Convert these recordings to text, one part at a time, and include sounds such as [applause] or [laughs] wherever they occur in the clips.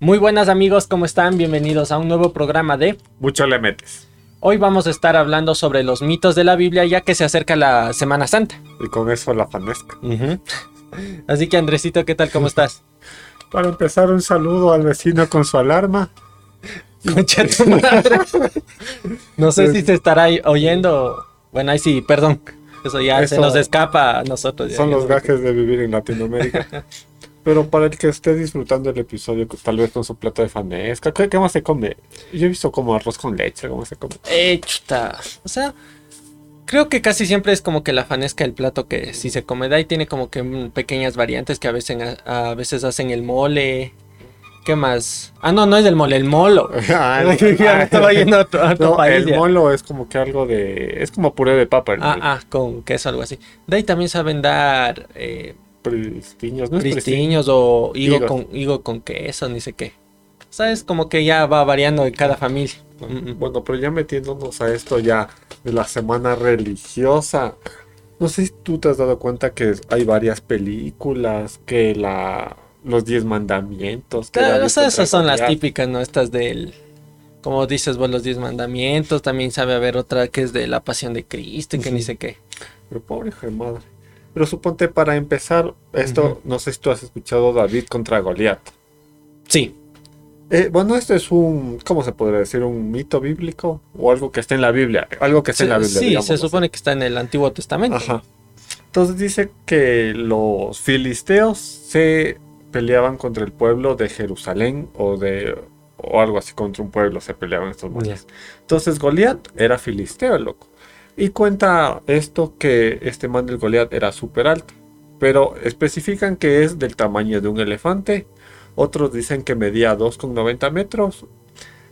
Muy buenas amigos, ¿cómo están? Bienvenidos a un nuevo programa de Mucho le metes. Hoy vamos a estar hablando sobre los mitos de la Biblia ya que se acerca la Semana Santa. Y con eso la fanesca. [laughs] Así que Andresito, ¿qué tal? ¿Cómo estás? [laughs] Para empezar, un saludo al vecino con su alarma. [laughs] Concha tu madre. No sé si se estará oyendo. Bueno, ahí sí, perdón. Eso ya se nos escapa a nosotros. ya, Son ya los gajes de vivir en Latinoamérica. Pero para el que esté disfrutando el episodio, tal vez con su plato de fanesca, ¿qué, qué más se come? Yo he visto como arroz con leche, ¿cómo se come? Eh, chuta. O sea, creo que casi siempre es como que la fanesca el plato que si se come. De ahí tiene como que mm, pequeñas variantes que a veces, a veces hacen el mole. ¿Qué más? Ah, no, no es el mole, el molo. [laughs] Ah, [laughs] ya me estaba yendo a otro, a otro no, país. el ya. molo es como que algo de... Es como puré de papa. el Ah, ah, con queso, algo así. De ahí también saben dar eh, Pristiños, ¿no pristiños o higo Higos. con, higo con queso, ni sé qué. O sea, es como que ya va variando en cada familia. Mm? Bueno, pero ya metiéndonos a esto ya de la semana religiosa. No sé si tú te has dado cuenta que hay varias películas, que la los diez mandamientos. que Claro, esas son las típicas, ¿no? Estas del, como dices vos, los diez mandamientos. También sabe haber otra que es de la pasión de Cristo y que ni sé qué. Pero pobre hijo de madre. Pero suponte para empezar, esto, no sé si tú has escuchado David contra Goliat. Sí, Eh, bueno, esto es un, ¿cómo se podría decir? Un mito bíblico o algo que está en la Biblia. Algo que está en la Biblia. sí, digamos se así. supone que está en el Antiguo Testamento. Ajá. Entonces dice que los filisteos se peleaban contra el pueblo de Jerusalén o de o algo así contra un pueblo se peleaban estos manes. Entonces Goliat era filisteo, loco. Y cuenta esto que este man del Goliat era súper alto. Pero especifican que es del tamaño de un elefante. Otros dicen que medía 2,90 metros.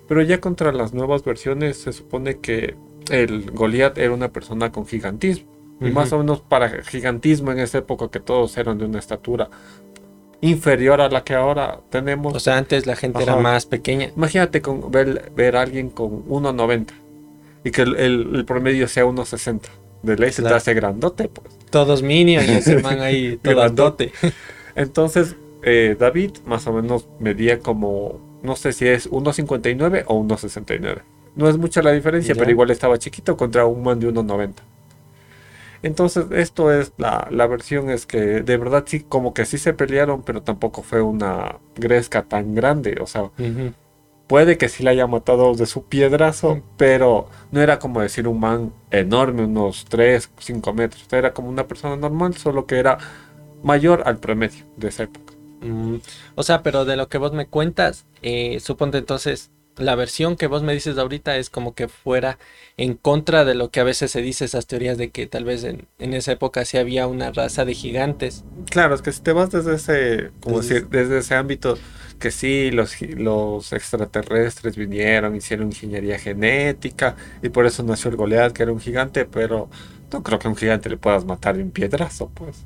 Pero ya contra las nuevas versiones se supone que el Goliat era una persona con gigantismo. Y más o menos para gigantismo en esa época que todos eran de una estatura inferior a la que ahora tenemos. O sea, antes la gente era más pequeña. Imagínate con ver, ver a alguien con 1,90 y que el, el- el promedio sea 1,60. De ley se te hace grandote, pues. Todos minions y ese man ahí [laughs] todo Grandote. Entonces, eh, David más o menos medía como, no sé si es 1,59 o 1,69. No es mucha la diferencia, Ya. pero igual estaba chiquito contra un man de 1,90. Entonces, esto es la, la versión es que de verdad sí, como que sí se pelearon, pero tampoco fue una gresca tan grande. O sea. Puede que sí la haya matado de su piedrazo, pero no era como decir un man enorme, unos 3, 5 metros. Era como una persona normal, solo que era mayor al promedio de esa época. Mm, O sea, pero de lo que vos me cuentas, eh, suponte entonces, la versión que vos me dices ahorita es como que fuera en contra de lo que a veces se dice esas teorías de que tal vez en, en esa época sí había una raza de gigantes. Claro, es que si te vas desde ese, como Desde- decir, desde ese ámbito, que sí, los, los extraterrestres vinieron, hicieron ingeniería genética, y por eso nació el Goliath, que era un gigante, pero no creo que a un gigante le puedas matar de un piedrazo, pues.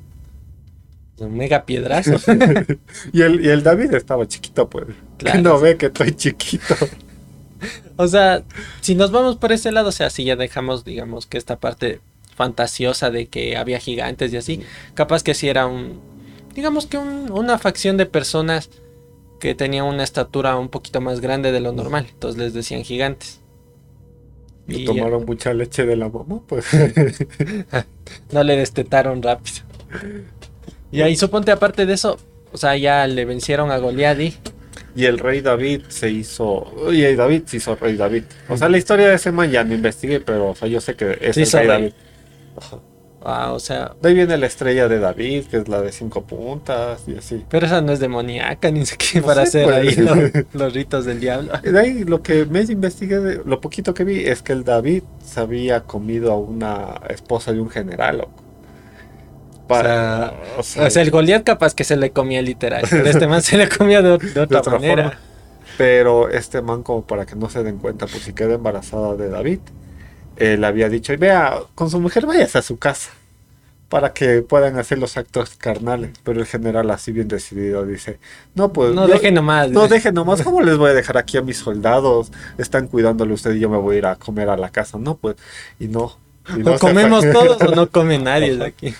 Un mega piedrazo. [laughs] Y el, y el David estaba chiquito, pues. Claro. Que no ve que estoy chiquito. O sea, si nos vamos por ese lado, o sea, si ya dejamos, digamos, que esta parte fantasiosa de que había gigantes y así, capaz que sí era un, digamos que un- una facción de personas que tenían una estatura un poquito más grande de lo normal, entonces les decían gigantes. Y Y tomaron mucha leche de la mamá, pues. [laughs] no le destetaron rápido. Y ahí suponte aparte de eso, o sea, ya le vencieron a Goliat y y el rey David se hizo. Y el David se hizo rey David. O sea, la historia de ese man ya no investigué, pero o sea, yo sé que es Se el rey. David. Ah, o sea, De ahí viene la estrella de David, que es la de cinco puntas y así. pero esa no es demoníaca ni sé qué No para sé, hacer ahí pues. lo- [laughs] los ritos del diablo. De ahí lo que me investigué, de- lo poquito que vi, es que el David se había comido a una esposa de un general, loco. Para, o sea, O sea, el Goliat capaz que se le comía literal, pero este man se le comía de, de otra, otra manera. forma. Pero este man, como para que no se den cuenta, por si queda embarazada de David, le había dicho, y vea, con su mujer vayas a su casa, para que puedan hacer los actos carnales. Pero el general, así bien decidido, dice, no, pues... No yo- deje nomás. No dejen nomás, ¿cómo les voy a dejar aquí a mis soldados? Están cuidándole usted y yo me voy a ir a comer a la casa. No, pues, y no. y no o comemos [laughs] todos o no come nadie de aquí.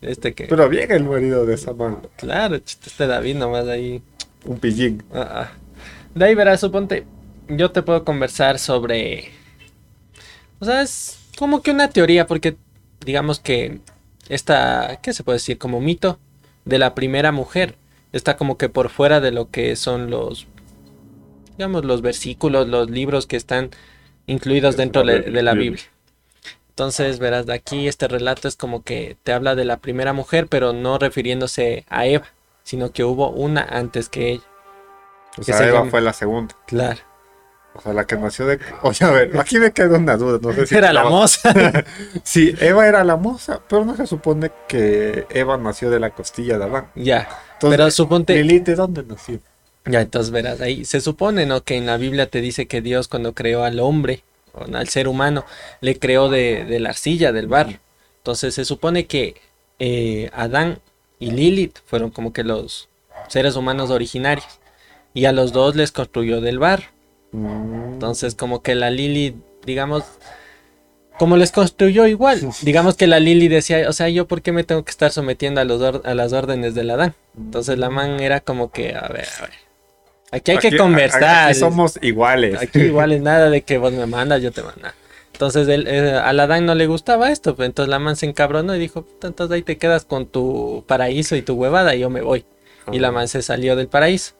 Este que. Pero bien el marido de esa man. Claro, chiste, este David nomás ahí. un pillín. Ah, ah. De ahí verás, suponte, yo te puedo conversar sobre... O sea, es como que una teoría, porque digamos que esta, ¿qué se puede decir? Como mito de la primera mujer está como que por fuera de lo que son los, digamos, los versículos, los libros que están incluidos dentro de, la Biblia. Entonces, verás, de aquí este relato es como que te habla de la primera mujer, pero no refiriéndose a Eva, sino que hubo una antes que ella. O sea, Eva fue la segunda. Claro. O sea, la que nació de... [laughs] Oye, a ver, aquí me queda una duda. No sé si era la moza. [laughs] sí, Eva era la moza, pero no se supone que Eva nació de la costilla de Adán. Ya, pero suponte... Lilith, ¿de dónde nació? Ya, entonces verás, ahí se supone, ¿no? Que en la Biblia te dice que Dios cuando creó al hombre, o al ser humano, le creó de, la arcilla, del barro. Entonces se supone que eh, Adán y Lilith fueron como que los seres humanos originarios. Y a los dos les construyó del barro. Entonces, como que la Lili, digamos, como les construyó igual, [laughs] digamos que la Lili decía, o sea, yo por qué me tengo que estar sometiendo a, los a las órdenes del Adán. Entonces la man era como que, a ver, a ver. Aquí hay que conversar. Aquí somos iguales. Aquí [laughs] iguales, nada de que vos me mandas, yo te mando. Entonces él, eh, al Adán no le gustaba esto, pues entonces la man se encabronó y dijo, entonces ahí te quedas con tu paraíso y tu huevada y yo me voy. Y la man se salió del paraíso.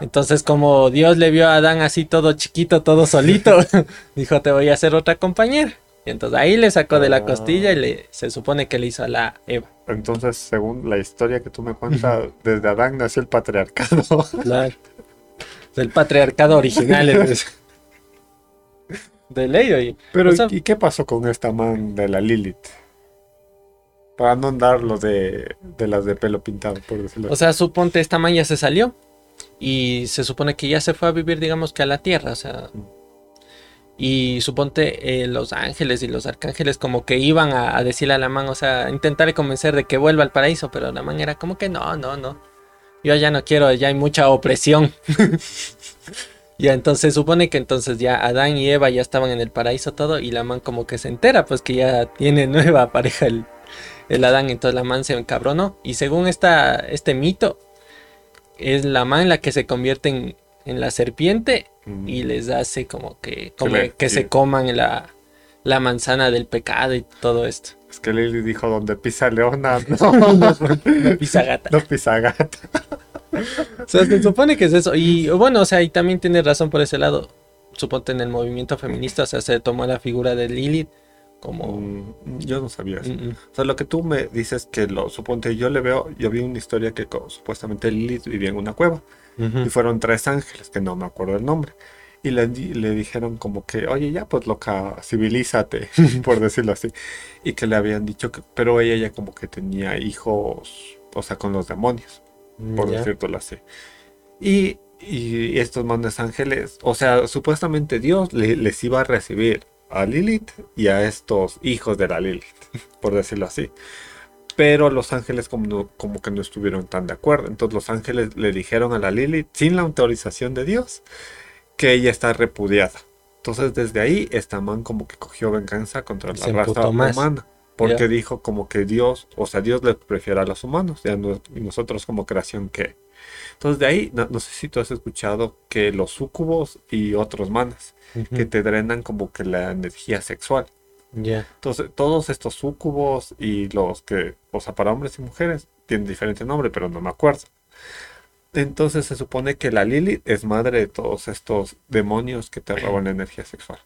Entonces, como Dios le vio a Adán así todo chiquito, todo solito, [laughs] dijo, te voy a hacer otra compañera. Y entonces ahí le sacó de la costilla y le, se supone que le hizo a la Eva. Entonces, según la historia que tú me cuentas, desde Adán nació el patriarcado. [laughs] Claro. El patriarcado original. de ley, Pero, ¿y qué pasó con esta man de la Lilith? Para no andar los de, de las de pelo pintado, por decirlo O sea, suponte esta man ya se salió y se supone que ya se fue a vivir, digamos que a la tierra, o sea. Y suponte eh, los ángeles y los arcángeles como que iban a, decirle a la man, o sea, intentar convencer de que vuelva al paraíso, pero la man era como que no, no, no. Yo ya no quiero, ya hay mucha opresión. [laughs] ya entonces supone que entonces ya Adán y Eva ya estaban en el paraíso todo y la man como que se entera pues que ya tiene nueva pareja el, el Adán, entonces la man se encabronó. Y según esta, este mito, es la man la que se convierte en, la serpiente y les hace como que, que, se coman la, la, manzana del pecado y todo esto. Es que Lili dijo donde pisa leona, [laughs] no, no, pisa gata. No pisa gata. o sea, se supone que es eso. Y bueno, o sea, y también tiene razón por ese lado. Suponte en el movimiento feminista, o sea, se tomó la figura de Lilith como... Mm, yo no sabía eso. O sea, lo que tú me dices que lo suponte, yo le veo, yo vi una historia que supuestamente Lilith vivía en una cueva y fueron tres ángeles, que no me acuerdo el nombre. Y le, le dijeron como que, oye, ya pues loca, civilízate, [laughs] por decirlo así. Y que le habían dicho que, pero ella ya como que tenía hijos, o sea, con los demonios, por decirlo así. Y, y estos mandes ángeles, o sea, supuestamente Dios les iba a recibir a Lilith y a estos hijos de la Lilith, [laughs] por decirlo así. Pero los ángeles como, como que no estuvieron tan de acuerdo. Entonces los ángeles le dijeron a la Lilith, sin la autorización de Dios, que ella está repudiada. Entonces desde ahí esta man como que cogió venganza contra la raza humana. Porque dijo como que Dios, o sea, Dios le prefiere a los humanos y nosotros como creación que. Entonces de ahí, no, no, sé si tú has escuchado que los súcubos y otros manas que te drenan como que la energía sexual. Entonces, todos estos sucubos y los que, o sea, para hombres y mujeres, tienen diferente nombre, pero no me acuerdo. Entonces se supone que la Lilith es madre de todos estos demonios que te roban la energía sexual.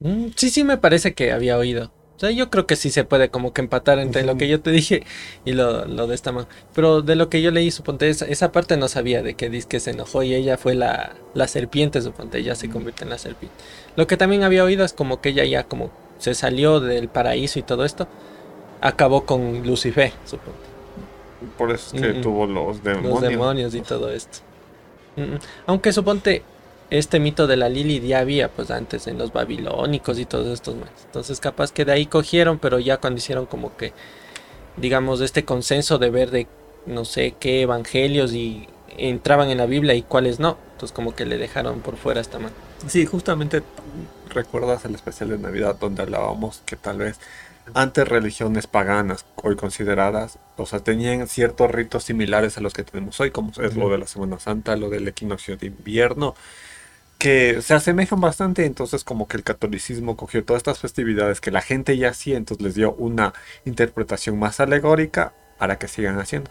Mm, sí, sí, me parece que había oído. O sea, yo creo que sí se puede como que empatar entre lo que yo te dije y lo, de esta mano. Pero de lo que yo leí, suponte, esa, esa parte no sabía de que dice que se enojó y ella fue la, la serpiente, suponte, ella se convierte en la serpiente. Lo que también había oído es como que ella ya como se salió del paraíso y todo esto, acabó con Lucifer, suponte. Por eso es que tuvo los demonios. Los demonios y todo esto. Aunque suponte, este mito de la Lili ya había pues antes en los babilónicos y todos estos más. Entonces capaz que de ahí cogieron, pero ya cuando hicieron como que digamos este consenso de ver de no sé qué evangelios y entraban en la Biblia y cuáles no. Entonces como que le dejaron por fuera esta mano. Sí, justamente recuerdas el especial de Navidad donde hablábamos que tal vez antes religiones paganas, hoy consideradas, o sea, tenían ciertos ritos similares a los que tenemos hoy, como es lo de la Semana Santa, lo del equinoccio de invierno, que se asemejan bastante, entonces como que el catolicismo cogió todas estas festividades que la gente ya hacía, entonces les dio una interpretación más alegórica para que sigan haciendo.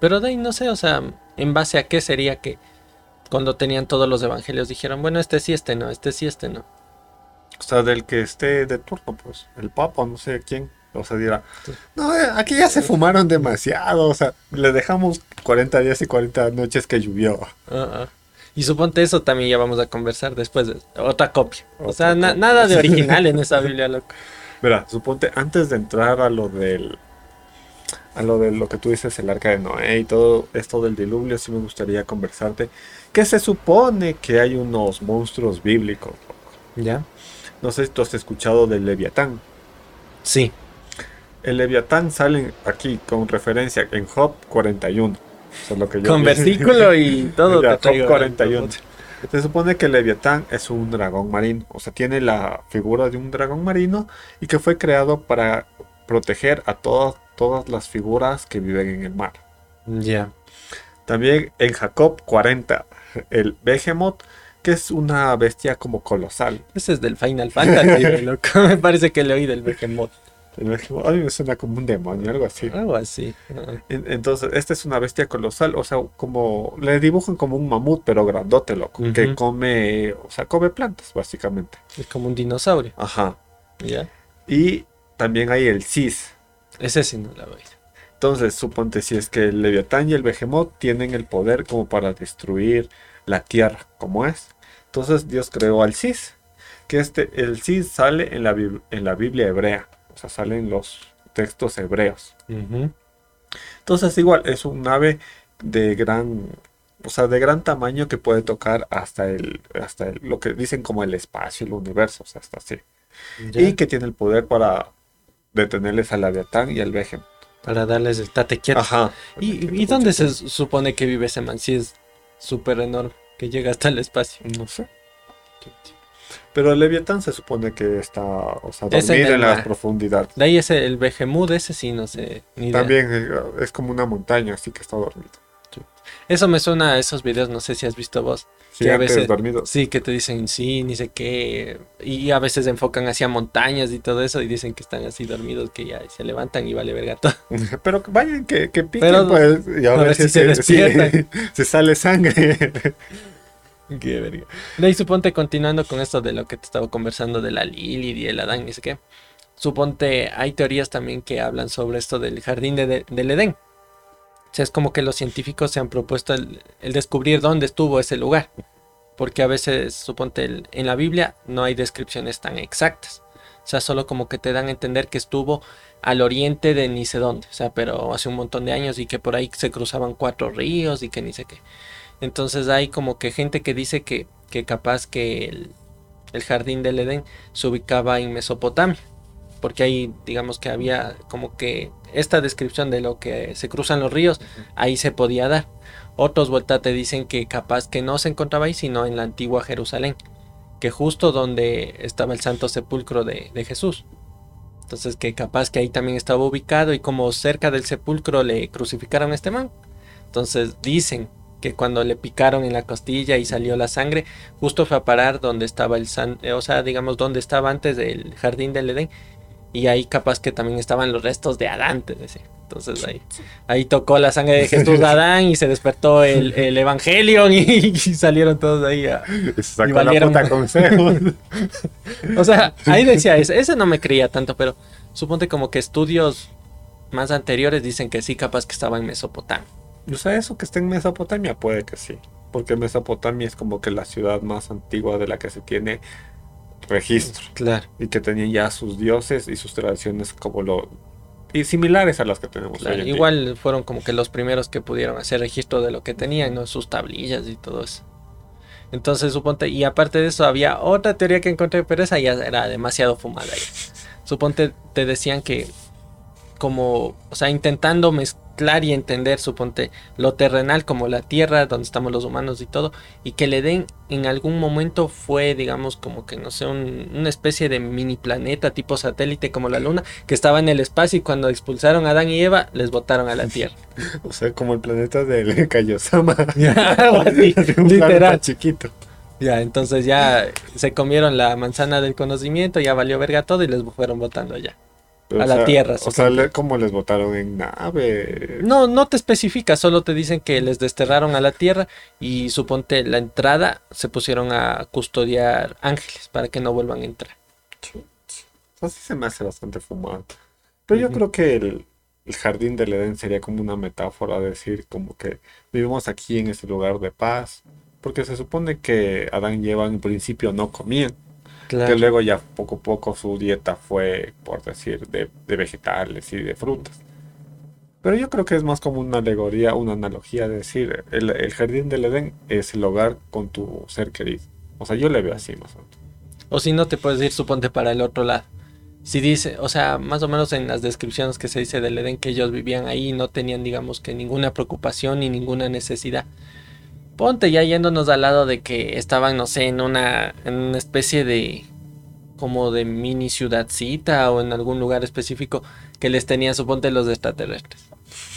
Pero de ahí no sé, o sea, en base a qué sería que cuando tenían todos los evangelios dijeron, bueno, este sí, este no, este sí, este no. O sea, del que esté de turno, pues, el papa, no sé quién. O sea, dirá, no, eh, aquí ya se fumaron demasiado. O sea, le dejamos 40 días y 40 noches que llovió. Y suponte eso también ya vamos a conversar después de otra copia. o sea, nada de [laughs] original en esa Biblia, loco. Mira, suponte, antes de entrar a lo del. A lo de lo que tú dices, el arca de Noé y todo esto del diluvio, sí me gustaría conversarte. Que se supone que hay unos monstruos bíblicos. ¿Ya? No sé si tú has escuchado del Leviatán. Sí. El Leviatán sale aquí con referencia en Job 41. Lo que con versículo y [laughs] todo. Job 41. Se supone que Leviatán es un dragón marino. O sea, tiene la figura de un dragón marino y que fue creado para proteger a todas, todas las figuras que viven en el mar. Ya. También en Jacob 40, el Behemoth que es una bestia como colosal. Ese es del Final Fantasy, [laughs] loco. [laughs] Me parece que le oí del Behemoth. A mí me suena como un demonio, algo así. Algo así. Entonces, esta es una bestia colosal, o sea, como le dibujan como un mamut, pero grandote, loco, que come, o sea, come plantas, básicamente. Es como un dinosaurio. Ajá. ¿Ya? Y también hay el Cis. Ese sí no la voy. Entonces, suponte si es que el Leviatán y el Behemoth tienen el poder como para destruir la tierra como es. Entonces Dios creó al Cis, que este, el Cis sale en la, en la Biblia hebrea, o sea, sale en los textos hebreos. Entonces igual es un ave de gran, o sea, de gran tamaño que puede tocar hasta el, hasta lo que dicen como el espacio, el universo, o sea, hasta así. Y que tiene el poder para detenerles al Leviatán y al Behemoth. Para darles el tate quieto. Ajá. ¿Y, ¿y dónde se supone que vive ese man? Si es súper enorme que llega hasta el espacio. No sé. Pero el Leviatán se supone que está, o sea, dormido en, las profundidades. De ahí ese, el Behemoth, ese sí, no sé. También eh, es como una montaña, así que está dormido. Eso me suena a esos videos, no sé si has visto vos. Sí, que a veces, dormido. Sí, que te dicen sí, ni sé qué. Y a veces enfocan hacia montañas y todo eso y dicen que están así dormidos, que ya se levantan y vale verga todo. [laughs] Pero vayan, que, que piquen, pues. Y a, ver si, se, despiertan. [laughs] se sale sangre. [laughs] [laughs] qué verga. De ahí suponte, continuando con esto de lo que te estaba conversando de la Lili y el Adán, ni sé qué. Suponte, hay teorías también que hablan sobre esto del jardín de, del Edén sea, es como que los científicos se han propuesto el, descubrir dónde estuvo ese lugar. Porque a veces, suponte, en la Biblia no hay descripciones tan exactas. O sea, solo como que te dan a entender que estuvo al oriente de ni sé dónde. O sea, pero hace un montón de años y que por ahí se cruzaban cuatro ríos y que ni sé qué. Entonces hay como que gente que dice que, que capaz que el, el jardín del Edén se ubicaba en Mesopotamia porque ahí digamos que había como que esta descripción de lo que se cruzan los ríos, ahí se podía dar. Otros vuelta te dicen que capaz que no se encontraba ahí, sino en la antigua Jerusalén, que justo donde estaba el santo sepulcro de, Jesús. Entonces que capaz que ahí también estaba ubicado y como cerca del sepulcro le crucificaron a este man. Entonces dicen que cuando le picaron en la costilla y salió la sangre, justo fue a parar donde estaba el san, o sea, digamos donde estaba antes del jardín del Edén y ahí capaz que también estaban los restos de Adán, Entonces ahí, ahí tocó la sangre de Jesús de Adán y se despertó el, el Evangelio y, salieron todos ahí a... y valieron... la consejos. [laughs] o sea, ahí decía, ese, ese no me creía tanto, pero suponte como que estudios más anteriores dicen que sí, capaz que estaba en Mesopotamia. O sea, eso que está en Mesopotamia puede que sí. Porque Mesopotamia es como que la ciudad más antigua de la que se tiene registro. Claro. Y que tenían ya sus dioses y sus tradiciones como lo... Y similares a las que tenemos Igual fueron como que los primeros que pudieron hacer registro de lo que tenían, ¿no? Sus tablillas y todo eso. Entonces suponte, y aparte de eso había otra teoría que encontré, pero esa ya era demasiado fumada. Suponte, te decían que como, o sea, intentando mezclar y entender, suponte, lo terrenal como la tierra, donde estamos los humanos y todo, y que le den en algún momento fue, digamos, como que no sé, una especie de mini planeta tipo satélite como la luna, que estaba en el espacio y cuando expulsaron a Adán y Eva, les botaron a la [laughs] tierra. o sea, como el planeta del [laughs] Kaiosama. [laughs] literal. chiquito. Ya, entonces ya se comieron la manzana del conocimiento, ya valió verga todo y les fueron botando ya a la Tierra. O sea, ¿cómo les votaron en nave? No, no te especifica, solo te dicen que les desterraron a la Tierra y suponte la entrada se pusieron a custodiar ángeles para que no vuelvan a entrar. Así se me hace bastante fumado. Pero yo creo que el, el, jardín del Edén sería como una metáfora, decir como que vivimos aquí en este lugar de paz, porque se supone que Adán y Eva en principio no comían. Que luego ya poco a poco su dieta fue, por decir, de, vegetales y de frutas. Pero yo creo que es más como una alegoría, una analogía, de decir, el, jardín del Edén es el hogar con tu ser querido. O sea, yo le veo así más o menos. O si no, te puedes ir, suponte, para el otro lado. Si dice, o sea, más o menos en las descripciones que se dice del Edén, que ellos vivían ahí y no tenían, digamos, que ninguna preocupación ni ninguna necesidad. Ponte ya yéndonos al lado de que estaban, no sé, en una, en una especie de como de mini ciudadcita o en algún lugar específico que les tenían, suponte, los extraterrestres.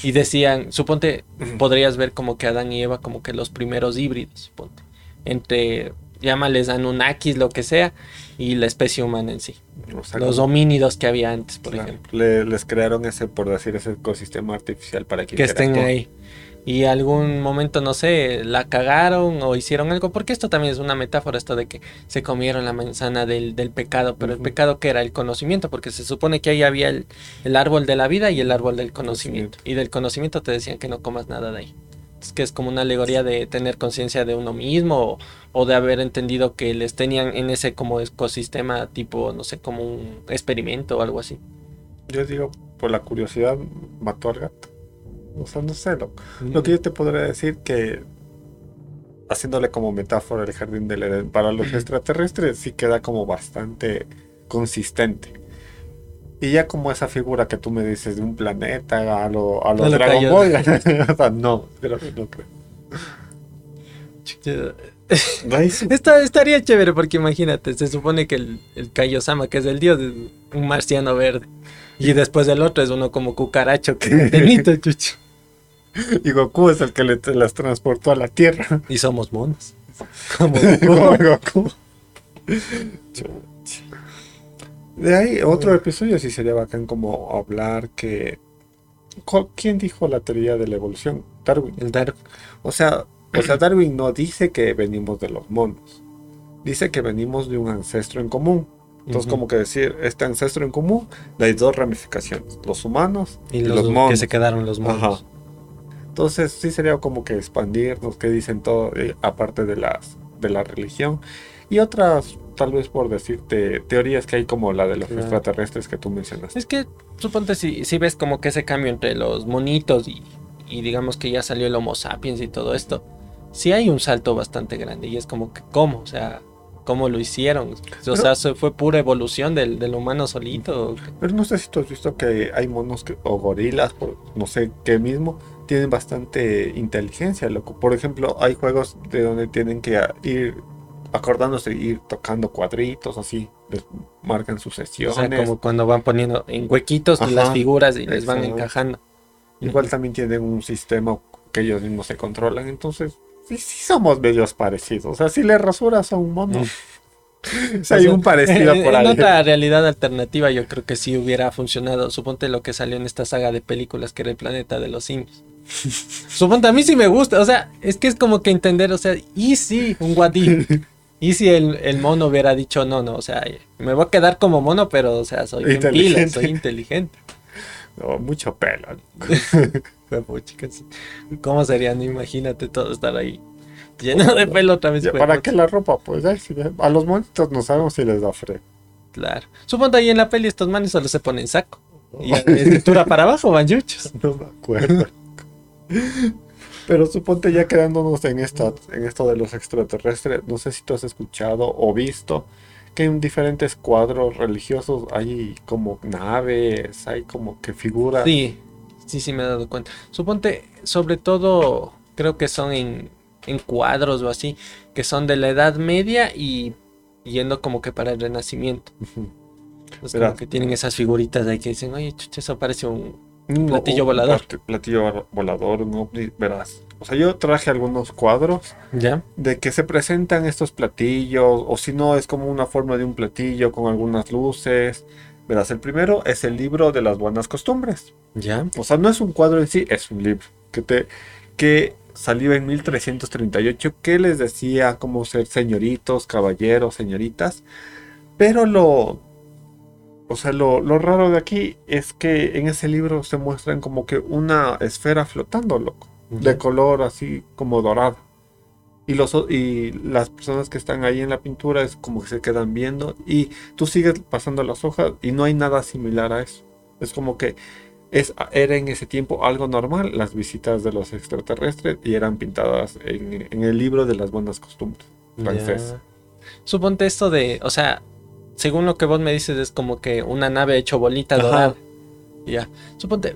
Y decían, suponte, [clears throat] podrías ver como que Adán y Eva como que los primeros híbridos, suponte, entre, llámales Anunnakis, lo que sea, y la especie humana en sí. los homínidos que había antes, por ejemplo. les crearon ese, por decir, ese ecosistema artificial para que, que estén ahí y algún momento, no sé, la cagaron o hicieron algo, porque esto también es una metáfora, esto de que se comieron la manzana del, pecado, pero el pecado que era el conocimiento, porque se supone que ahí había el, árbol de la vida y el árbol del conocimiento, y del conocimiento te decían que no comas nada de ahí. Es que es como una alegoría de tener conciencia de uno mismo o, o, de haber entendido que les tenían en ese como ecosistema tipo, no sé, como un experimento o algo así. Yo digo, por la curiosidad mató al gato. O sea, no sé, lo, lo que yo te podría decir que haciéndole como metáfora el jardín del Edén, para los extraterrestres sí queda como bastante consistente. Y ya como esa figura que tú me dices de un planeta a lo, a los Dragon Ball, [laughs] o sea, no, pero no creo. estaría chévere porque imagínate, se supone que el, el Kaiosama, que es el dios, es un marciano verde. Y después el otro es uno como cucaracho que [laughs] tenito, chucho. [laughs] Y Goku es el que le, las transportó a la Tierra. Y somos monos. [laughs] Como Goku. De ahí, otro episodio sí sería bacán como hablar que... ¿Quién dijo la teoría de la evolución? Darwin. El Darwin. O sea, o sea, Darwin no dice que venimos de los monos. Dice que venimos de un ancestro en común. Entonces, como que decir, este ancestro en común, hay dos ramificaciones, los humanos y, los, monos. Que se quedaron los monos. Entonces sí sería como que expandirnos, que dicen todo, eh, aparte de, las, de la religión. Y otras, tal vez por decirte, teorías que hay como la de los extraterrestres que tú mencionaste. Es que suponte si, si ves como que ese cambio entre los monitos y, y digamos que ya salió el Homo sapiens y todo esto, sí hay un salto bastante grande y es como que, ¿cómo? O sea, cómo lo hicieron. O sea, fue pura evolución del, del, humano solito. Pero no sé si tú has visto que hay monos o gorilas, no sé qué mismo, tienen bastante inteligencia, loco. Por ejemplo, hay juegos de donde tienen que ir acordándose, ir tocando cuadritos, así, les marcan sus sesiones. O sea, como cuando van poniendo en huequitos las figuras y les van encajando. Igual también tienen un sistema que ellos mismos se controlan, entonces sí, sí somos medios parecidos. O sea, si le rasuras a un mono. [laughs] hay un parecido por ahí. En otra realidad alternativa, yo creo que sí hubiera funcionado. Suponte lo que salió en esta saga de películas que era el planeta de los simios. [laughs] Suponte, a mí sí me gusta. O sea, es que es como que entender, o sea, y si un guadín. [laughs] Y si el, mono hubiera dicho no, no, o sea, me voy a quedar como mono, pero, o sea, soy inteligente. soy inteligente. [laughs] No, mucho pelo. ¿Cómo sería? imagínate todo estar ahí lleno de pelo otra vez. ¿Para qué la ropa? Pues a los monitos no sabemos si les da frío. Claro. Suponte ahí en la peli estos manes solo se ponen saco. Y de cintura para abajo van yuchos. No me acuerdo. Pero suponte ya quedándonos en, esta, en esto de los extraterrestres, no sé si tú has escuchado o visto que en diferentes cuadros religiosos hay como naves, hay como que figuras. Sí, Sí, sí, me he dado cuenta. Suponte, sobre todo, creo que son en, en cuadros o así, que son de la Edad Media y yendo como que para el Renacimiento. Como que tienen esas figuritas de ahí que dicen, oye, chucha, eso parece un platillo volador. Platillo volador, un ovni, verás. O sea, yo traje algunos cuadros ¿Ya? de que se presentan estos platillos, o si no, es como una forma de un platillo con algunas luces. Verás, el primero es el libro de las buenas costumbres. ¿Ya? O sea, no es un cuadro en sí, es un libro que te que salió en 1338 que les decía cómo ser señoritos, caballeros, señoritas. Pero lo o sea, lo, raro de aquí es que en ese libro se muestran como que una esfera flotando, loco, de color así como dorado. Y, los, y las personas que están ahí en la pintura es como que se quedan viendo y tú sigues pasando las hojas y no hay nada similar a eso. Es como que es, era en ese tiempo algo normal las visitas de los extraterrestres y eran pintadas en, el libro de las buenas costumbres francés. Suponte esto de, o sea, según lo que vos me dices, es como que una nave hecho bolita dorada. Ya. Suponte,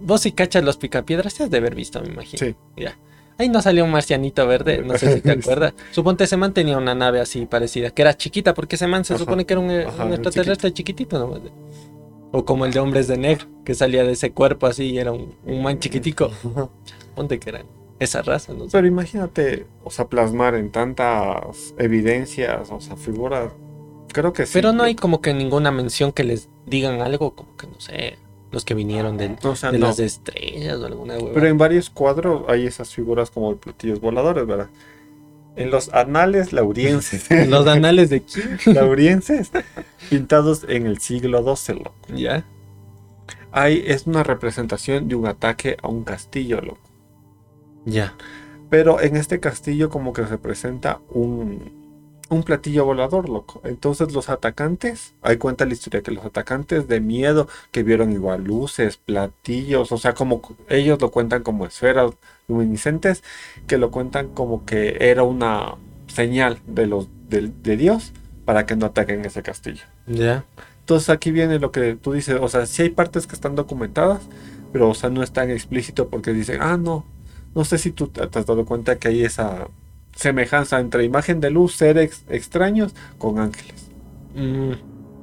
vos si cachas los picapiedras, te has de haber visto, me imagino. Sí. Ya. Ahí no salió un marcianito verde, no sé si te [laughs] acuerdas. Suponte ese man tenía una nave así parecida, que era chiquita, porque ese man se supone que era un, extraterrestre chiquitito, ¿no? O como el de Hombres de Negro, que salía de ese cuerpo así y era un, man chiquitico. Ponte que era esa raza, ¿no? Pero imagínate, o sea, plasmar en tantas evidencias, o sea, figuras Creo que sí. Pero no hay como que ninguna mención que les digan algo, como que no sé, los que vinieron de, las estrellas o alguna Pero en varios cuadros hay esas figuras como platillos voladores, ¿verdad? En los anales laurienses. [laughs] ¿Los anales de quién? [laughs] laurienses, pintados en el siglo XII, loco. ¿Ya? Hay, es una representación de un ataque a un castillo, loco. Ya. Pero en este castillo como que se presenta un, un platillo volador, loco. Entonces los atacantes, ahí cuenta la historia que los atacantes de miedo que vieron igual luces, platillos, o sea, como ellos lo cuentan como esferas luminiscentes, que lo cuentan como que era una señal de los de, Dios para que no ataquen ese castillo. Ya. Entonces aquí viene lo que tú dices, o sea, sí hay partes que están documentadas, pero o sea, no es tan explícito porque dicen, ah, no, no sé si tú te has dado cuenta que hay esa semejanza entre imagen de luz, seres extraños con ángeles. Mm,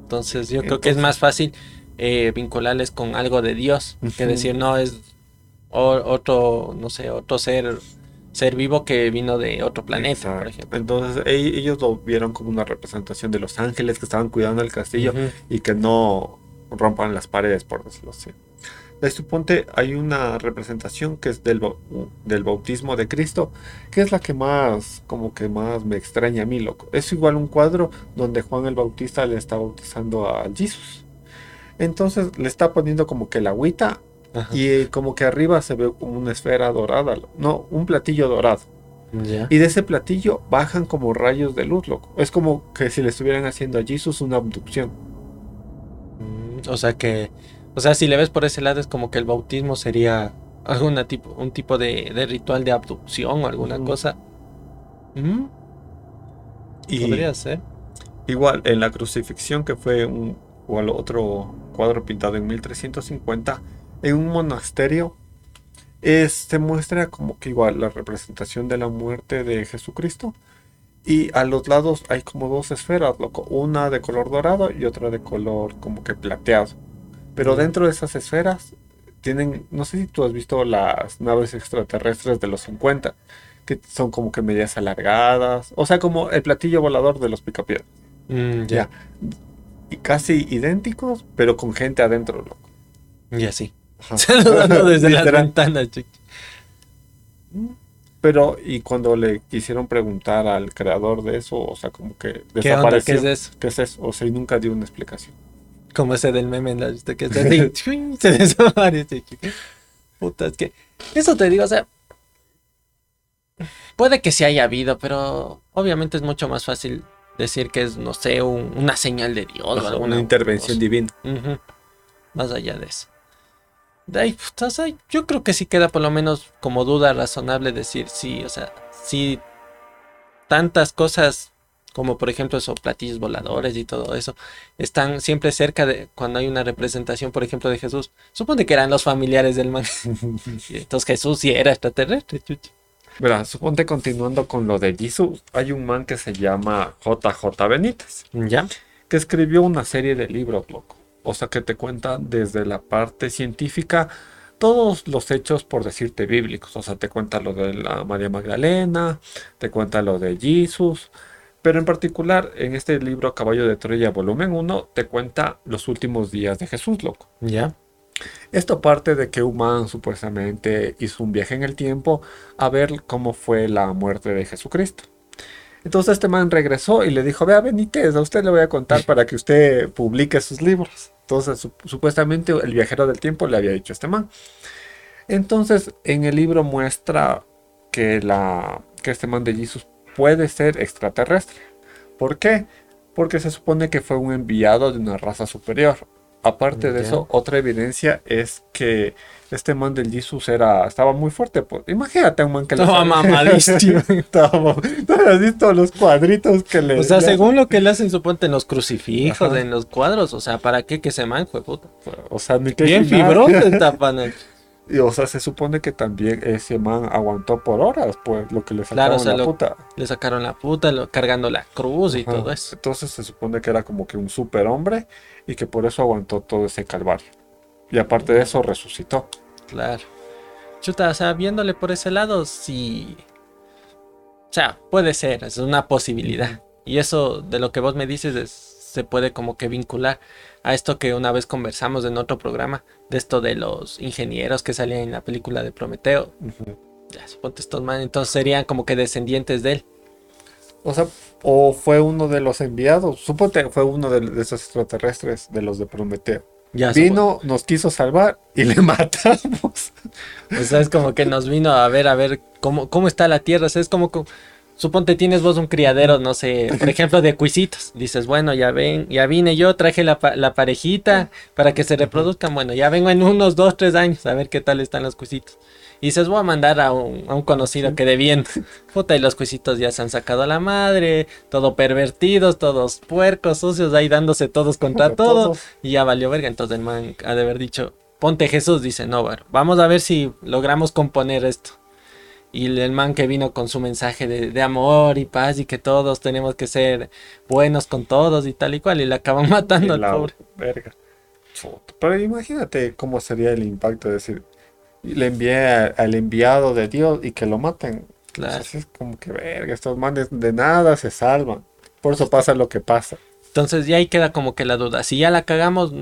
entonces yo creo que es más fácil eh, vincularles con algo de Dios que decir no es otro, no sé, otro ser ser vivo que vino de otro planeta, por ejemplo. Entonces ellos lo vieron como una representación de los ángeles que estaban cuidando el castillo y que no rompan las paredes, por decirlo así. De suponte hay una representación que es del, del bautismo de Cristo, que es la que más, como que más me extraña a mí, loco. Es igual un cuadro donde Juan el Bautista le está bautizando a Jesús. Entonces le está poniendo como que la agüita y como que arriba se ve como una esfera dorada, no, un platillo dorado. Y de ese platillo bajan como rayos de luz, loco. Es como que si le estuvieran haciendo a Jesús una abducción. Mm, o sea que o sea, si le ves por ese lado es como que el bautismo sería alguna tipo, un tipo de, ritual de abducción o alguna cosa. ¿Mm? Y Podría ser. Igual, en la crucifixión, que fue un otro cuadro pintado en 1350, en un monasterio, es, se muestra como que igual la representación de la muerte de Jesucristo. Y a los lados hay como dos esferas, loco. Una de color dorado y otra de color como que plateado. Pero dentro de esas esferas tienen, no sé si tú has visto las naves extraterrestres de los 50, que son como que medias alargadas, o sea, como el platillo volador de los picapiedras. Mm, ya. Y casi idénticos, pero con gente adentro, loco. Y así. [laughs] Saludando desde las ventanas, Pero, y cuando le quisieron preguntar al creador de eso, o sea, como que desapareció. ¿Qué, es eso? ¿Qué es eso? O sea, y nunca dio una explicación. Como ese del meme, ¿no? Que está así, se [laughs] desaparece. Puta, es que. Eso te digo, o sea. Puede que sí haya habido, pero obviamente es mucho más fácil decir que es, no sé, una señal de Dios o alguna. Una intervención divina. Más allá de eso. De ahí, puta, yo creo que sí queda por lo menos como duda razonable decir sí, o sea, sí. Tantas cosas como por ejemplo esos platillos voladores y todo eso, están siempre cerca de cuando hay una representación, por ejemplo, de Jesús. Supone que eran los familiares del man. [laughs] Entonces Jesús sí era extraterrestre. Verá, suponte continuando con lo de Jesús, hay un man que se llama JJ Benítez. ¿Ya? Que escribió una serie de libros, loco. O sea, que te cuenta desde la parte científica todos los hechos, por decirte, bíblicos. O sea, te cuenta lo de la María Magdalena, te cuenta lo de Jesús. Pero en particular, en este libro Caballo de Troya, volumen 1, te cuenta los últimos días de Jesús, loco. ¿Ya? Esto parte de que Human supuestamente hizo un viaje en el tiempo a ver cómo fue la muerte de Jesucristo. Entonces este man regresó y le dijo, vea Benítez, a usted le voy a contar para que usted publique sus libros. Entonces supuestamente el viajero del tiempo le había dicho a este man. Entonces en el libro muestra que, la, que este man de Jesús puede ser extraterrestre. ¿Por qué? Porque se supone que fue un enviado de una raza superior. Aparte de eso, otra evidencia es que este man del Jesus era, estaba muy fuerte. Pues. Imagínate un man que estaba mamadísimo. [laughs] estaba, has visto los cuadritos que le. O sea, según lo que le hacen, suponte en los crucifijos, en los cuadros. O sea, ¿para qué que se man, puta? O sea, ni que. Bien fibroso [laughs] está panel. Y, o sea, se supone que también ese man aguantó por horas, pues, lo que le sacaron la puta. Le sacaron la puta, cargando la cruz y todo eso. Entonces se supone que era como que un superhombre y que por eso aguantó todo ese calvario. Y aparte de eso, resucitó. Claro. Chuta, o sea, viéndole por ese lado, sí. O sea, puede ser, es una posibilidad. Y eso de lo que vos me dices se puede como que vincular a esto que una vez conversamos en otro programa, de esto de los ingenieros que salían en la película de Prometeo. Ya, suponte estos man, entonces serían como que descendientes de él. O sea, o fue uno de los enviados, suponte fue uno de, esos extraterrestres, de los de Prometeo. Ya, vino, nos quiso salvar y le [laughs] matamos. O sea, es como que nos vino a ver, a ver cómo, cómo está la Tierra. O sea, es como, suponte tienes vos un criadero, no sé, por ejemplo, de cuisitos. Dices, bueno, ya ven, ya vine yo, traje la, parejita para que se reproduzcan. Bueno, ya vengo en unos dos, tres años a ver qué tal están los cuisitos. Y se voy a mandar a un, conocido que de bien. [laughs] Puta, y los cuisitos ya se han sacado a la madre, todo pervertidos, todos puercos, sucios, ahí dándose todos contra todos. Y ya valió verga. Entonces el man ha de haber dicho, ponte Jesús, dice, no, bueno, vamos a ver si logramos componer esto. Y el man que vino con su mensaje de, amor y paz y que todos tenemos que ser buenos con todos y tal y cual. Y le acaban [laughs] matando al pobre. Verga. Pero imagínate cómo sería el impacto de decir, le envié al enviado de Dios y que lo maten. Claro. es como que verga, estos manes de nada se salvan. Por eso pasa lo que pasa. Entonces ya ahí queda como que la duda. Si ya la cagamos,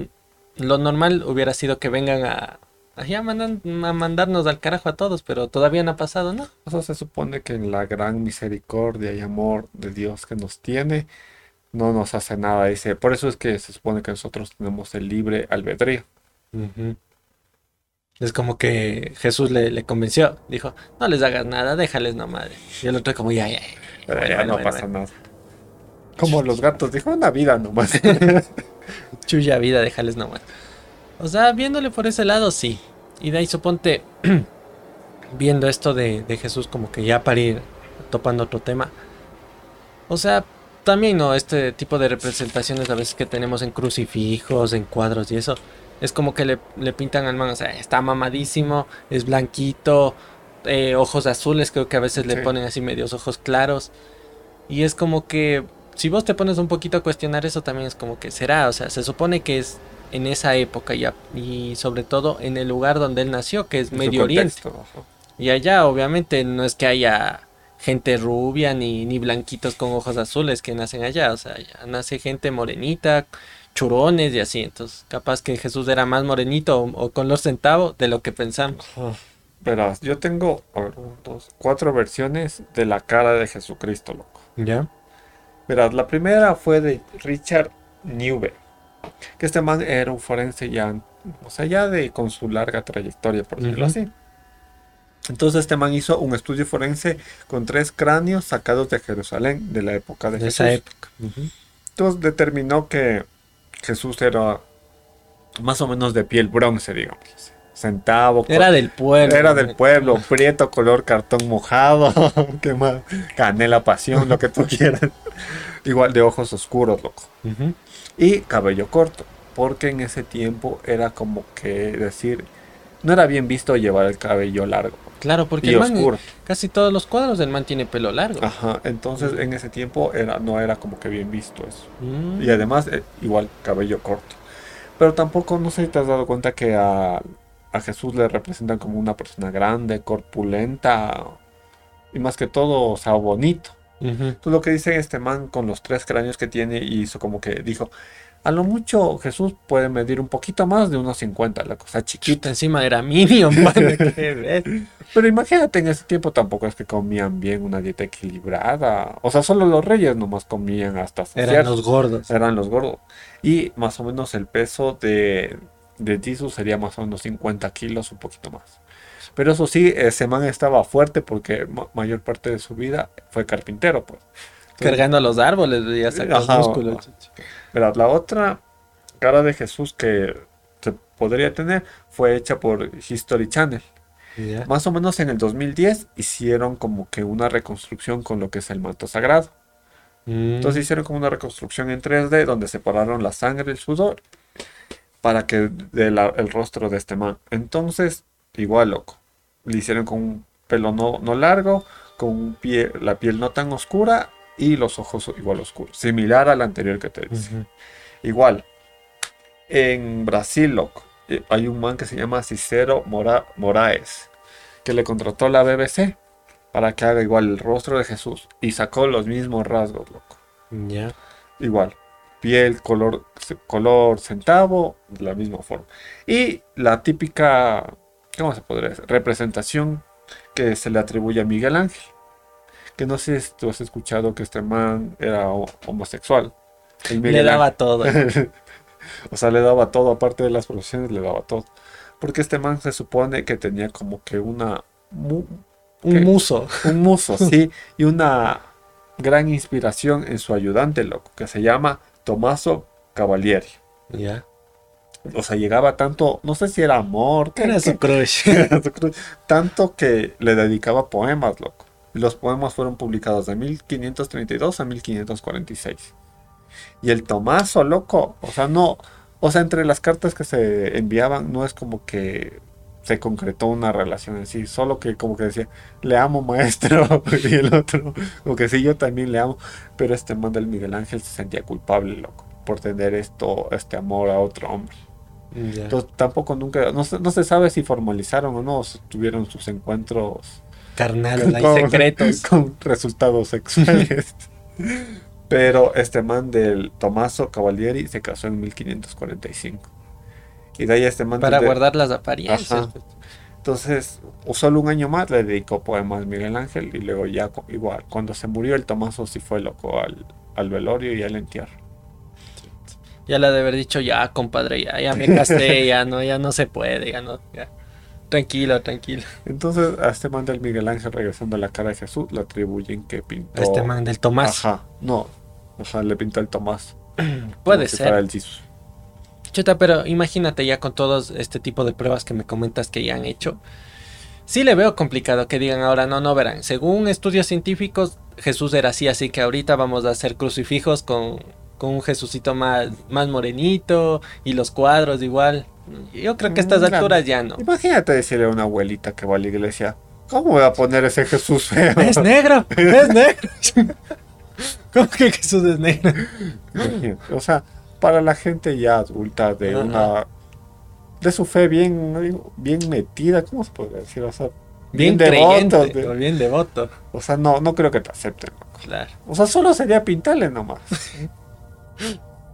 lo normal hubiera sido que vengan a, a, mandarnos al carajo a todos, pero todavía no ha pasado, ¿no? O sea, se supone que en la gran misericordia y amor de Dios que nos tiene, no nos hace nada. Dice, por eso es que se supone que nosotros tenemos el libre albedrío. Es como que Jesús le, convenció. Dijo, no les hagas nada, déjales nomás. Y el otro como, ya, ya. ya, no pasa nada. Como los gatos, dijo, una vida nomás. [laughs] Chuya vida, déjales nomás. O sea, viéndole por ese lado, sí. Y de ahí suponte, [clears throat] viendo esto de, de Jesús como que ya para ir topando otro tema. O sea, también, ¿no? Este tipo de representaciones a veces que tenemos en crucifijos, en cuadros y eso es como que le, pintan al man, o sea, está mamadísimo, es blanquito, eh, ojos azules, creo que a veces le ponen así medios ojos claros. Y es como que, si vos te pones un poquito a cuestionar eso, también es como que será, o sea, se supone que es en esa época ya, y sobre todo en el lugar donde él nació, que es Medio Oriente. Y allá, obviamente, no es que haya gente rubia ni, ni blanquitos con ojos azules que nacen allá, o sea, ya nace gente morenita churones y así. Entonces, capaz que Jesús era más morenito o, con los centavos de lo que pensamos. Verás, yo tengo dos, cuatro versiones de la cara de Jesucristo, loco. ¿Ya? Verás, la primera fue de Richard Newbe, que este man era un forense ya, o sea, ya de con su larga trayectoria, por decirlo así. Entonces este man hizo un estudio forense con tres cráneos sacados de Jerusalén de la época de, Jesús. esa época. Entonces determinó que Jesús era más o menos de piel bronce, digamos. Centavo. Era del pueblo. Era del pueblo, prieto, color cartón mojado, [laughs] qué más, canela pasión, lo que tú [laughs] quieras. Igual de ojos oscuros, loco. Y cabello corto. Porque en ese tiempo era como que decir, no era bien visto llevar el cabello largo. Claro, porque el man, casi todos los cuadros del man tiene pelo largo. Ajá, entonces en ese tiempo era, no era como que bien visto eso. Mm. Y además, eh, igual cabello corto. Pero tampoco, no sé si te has dado cuenta que a, a Jesús le representan como una persona grande, corpulenta y más que todo, o sea, bonito. Entonces lo que dice este man con los tres cráneos que tiene y hizo como que dijo, a lo mucho Jesús puede medir un poquito más de unos 50, la cosa chiquita. Encima era Minion, [laughs] Pero imagínate, en ese tiempo tampoco es que comían bien una dieta equilibrada. O sea, solo los reyes nomás comían hasta Eran los gordos. Eran los gordos. Y más o menos el peso de, de Jesús sería más o menos 50 kilos, un poquito más. Pero eso sí, ese man estaba fuerte porque mayor parte de su vida fue carpintero, pues. Cargando los árboles, ya sacó músculos. Pero la otra cara de Jesús que se podría tener fue hecha por History Channel. Más o menos en el 2010 hicieron como que una reconstrucción con lo que es el manto sagrado. Mm. Entonces hicieron como una reconstrucción en 3D donde separaron la sangre y el sudor para que el rostro de este man. Entonces, igual loco. Le hicieron con un pelo no, no largo, con la piel no tan oscura y los ojos igual oscuros, similar al anterior que te dice. Igual, en Brasil, loco, eh, hay un man que se llama Cicero Moraes, que le contrató la BBC para que haga igual el rostro de Jesús y sacó los mismos rasgos, loco. Ya. Igual, piel, color, color centavo, de la misma forma. Y la típica, ¿cómo se podría decir? Representación que se le atribuye a Miguel Ángel que no sé si tú has escuchado que este man era homosexual. Le daba todo. [laughs] o sea, le daba todo, aparte de las profesiones, le daba todo. Porque este man se supone que tenía como que una... un muso. Un muso, [laughs] sí. Y una gran inspiración en su ayudante, loco, que se llama Tommaso Cavalieri. Ya. O sea, llegaba tanto, no sé si era amor. [laughs] Era su crush. Tanto que le dedicaba poemas, loco. Los poemas fueron publicados de 1532 a 1546. Y el Tomaso, loco, o sea, no, o sea, entre las cartas que se enviaban no es como que se concretó una relación en sí, solo que como que decía, le amo maestro, [laughs] y el otro, como que sí, yo también le amo, pero este man del Miguel Ángel se sentía culpable, loco, por tener esto, este amor a otro hombre. Entonces tampoco nunca, no, no se sabe si formalizaron o no, tuvieron sus encuentros carnal, hay secretos. [laughs] Con resultados sexuales. [laughs] Pero este man del Tomaso Cavalieri se casó en 1545. Y de ahí este man. Para guardar las apariencias. Pues. Entonces, solo un año más le dedicó poemas a Miguel Ángel y luego ya igual. Cuando se murió el Tomaso sí fue loco al, al velorio y al entierro. Ya le de haber dicho, ya compadre, ya, ya me casé, [laughs] ya no, ya no se puede, ya no. Ya. Tranquilo, tranquilo. Entonces, a este man del Miguel Ángel regresando a la cara de Jesús, le atribuyen que pintó. A este man del Tomás. Ajá, no. Ajá, le pintó el Tomás. [clears throat] Puede ser. el Chuta, pero imagínate ya con todos este tipo de pruebas que me comentas que ya han hecho. Sí le veo complicado que digan ahora, no, no verán. Según estudios científicos, Jesús era así, así que ahorita vamos a hacer crucifijos con, con un Jesucito más, más morenito y los cuadros igual. Yo creo que a estas alturas ya no. Imagínate decirle a una abuelita que va a la iglesia, ¿cómo voy a poner ese Jesús feo? Es negro, es negro. [laughs] ¿Cómo que Jesús es negro? o sea, para la gente ya adulta de una de su fe bien bien metida, ¿cómo se puede decir? O sea, bien, devoto, bien devoto. O sea, no no creo que te acepten. Claro. O sea, solo sería pintarle nomás. [laughs]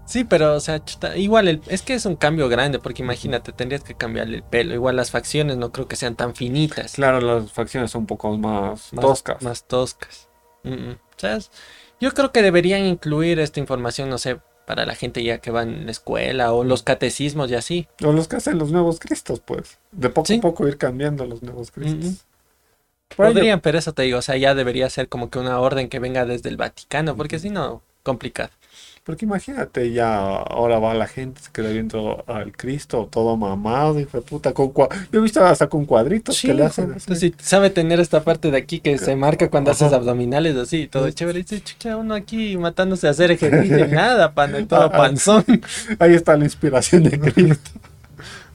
Sí, pero, o sea, igual es que es un cambio grande, porque imagínate, tendrías que cambiarle el pelo. Igual las facciones no creo que sean tan finitas. Claro, las facciones son un poco más, toscas. Más toscas. yo creo que deberían incluir esta información, no sé, para la gente ya que va en la escuela o los catecismos y así. O los que hacen los nuevos cristos, pues. De poco a poco ir cambiando los nuevos cristos. Podrían, pero eso te digo, o sea, ya debería ser como que una orden que venga desde el Vaticano, porque si no, complicado. Porque imagínate, ya ahora va la gente, se queda viendo al Cristo todo mamado, hijo de puta, con cua- Yo he visto hasta con cuadritos que le hacen. así. Entonces, sabe tener esta parte de aquí que se marca cuando Ajá. haces abdominales así, todo chévere. Y dice, chucha, uno aquí matándose a hacer ejercicio, y [laughs] nada, pan, y todo Ah, ah. panzón. Ahí está la inspiración de [laughs] Cristo.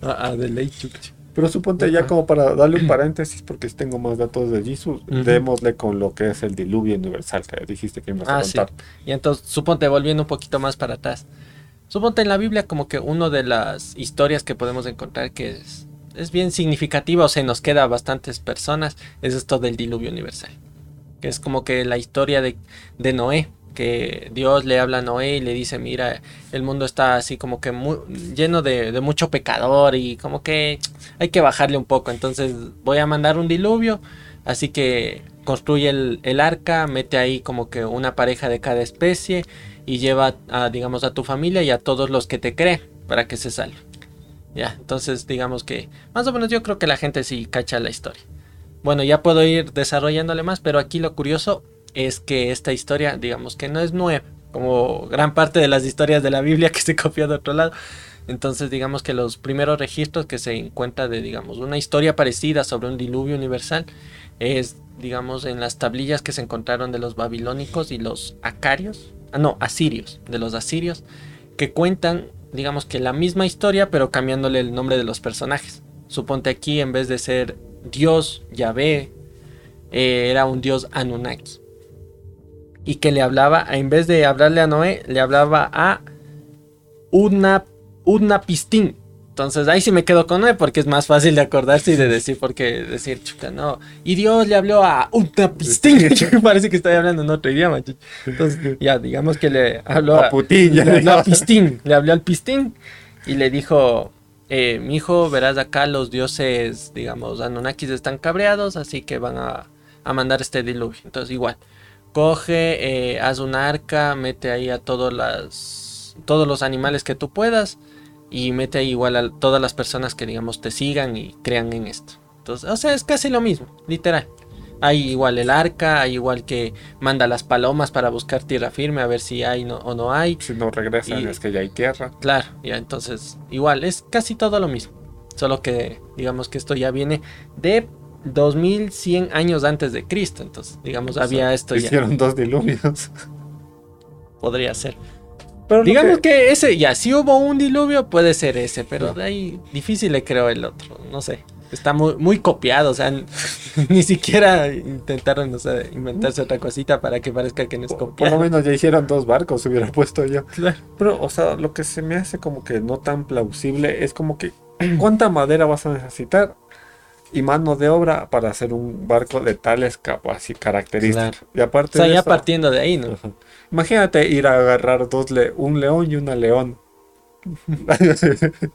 Ah, ah, de ley, chucha. Pero suponte ya como para darle un paréntesis, porque tengo más datos de Jesús, Ujú. démosle con lo que es el diluvio universal, que dijiste que ibas a Ah, sí. contar. Y entonces, suponte, volviendo un poquito más para atrás. Suponte en la Biblia como que una de las historias que podemos encontrar que es, es bien significativa o se nos queda a bastantes personas es esto del diluvio universal. Que es como que la historia de, de Noé, que Dios le habla a Noé y le dice, mira, el mundo está así como que mu- lleno de, mucho pecador y como que hay que bajarle un poco. Entonces voy a mandar un diluvio, así que construye el, el arca, mete ahí como que una pareja de cada especie y lleva a, digamos, a tu familia y a todos los que te creen para que se salven. Ya, entonces digamos que más o menos yo creo que la gente sí cacha la historia. Bueno, ya puedo ir desarrollándole más, pero aquí lo curioso es que esta historia, digamos que no es nueva, como gran parte de las historias de la Biblia [laughs] que se copió de otro lado. Entonces, digamos que los primeros registros que se encuentra de, digamos, una historia parecida sobre un diluvio universal es, digamos, en las tablillas que se encontraron de los babilónicos y los acarios, ah, no, asirios, de los asirios, que cuentan, digamos que la misma historia, pero cambiándole el nombre de los personajes. Suponte aquí, en vez de ser Dios Yahvé, eh, era un dios Anunnaki. Y que le hablaba, en vez de hablarle a Noé, le hablaba a una, una pistín. Entonces ahí sí me quedo con Noé porque es más fácil de acordarse y de decir, porque decir, chuta, no. Y Dios le habló a una pistín. [laughs] Parece que estoy hablando en otro idioma. chucha. Entonces, ya, digamos que le habló A Putin, ya le habló a pistín. Le habló al pistín y le dijo, eh, mi hijo, verás acá los dioses, digamos, Anunnakis están cabreados, así que van a, a mandar este diluvio. Entonces, igual, coge, eh, haz un arca, mete ahí a todos las, todos los animales que tú puedas y mete ahí igual a todas las personas que, digamos, te sigan y crean en esto. Entonces, o sea, es casi lo mismo, literal. Hay igual el arca, hay igual que manda las palomas para buscar tierra firme a ver si hay no- o no hay. Si no regresan Y- es que ya hay tierra. Claro, ya entonces igual es casi todo lo mismo. Solo que digamos que esto ya viene de 2100 años antes de Cristo. Entonces, digamos, O sea, había esto ya. Hicieron dos diluvios. Podría ser. Pero Digamos que- que ese, ya, si hubo un diluvio, puede ser ese, pero de ahí difícil le creo el otro. No sé. Está muy, muy copiado, o sea, [laughs] ni siquiera intentaron, no sé, inventarse otra cosita para que parezca que no es por, por lo copiado. menos ya hicieron dos barcos, hubiera puesto yo. Claro. Pero, o sea, lo que se me hace como que no tan plausible es como que [clears throat] cuánta madera vas a necesitar y mano de obra para hacer un barco de tales capas y características. Y O aparte sea, de ya eso, partiendo de ahí, ¿no? Ajá. Imagínate ir a agarrar dos le- un león y una león. [laughs]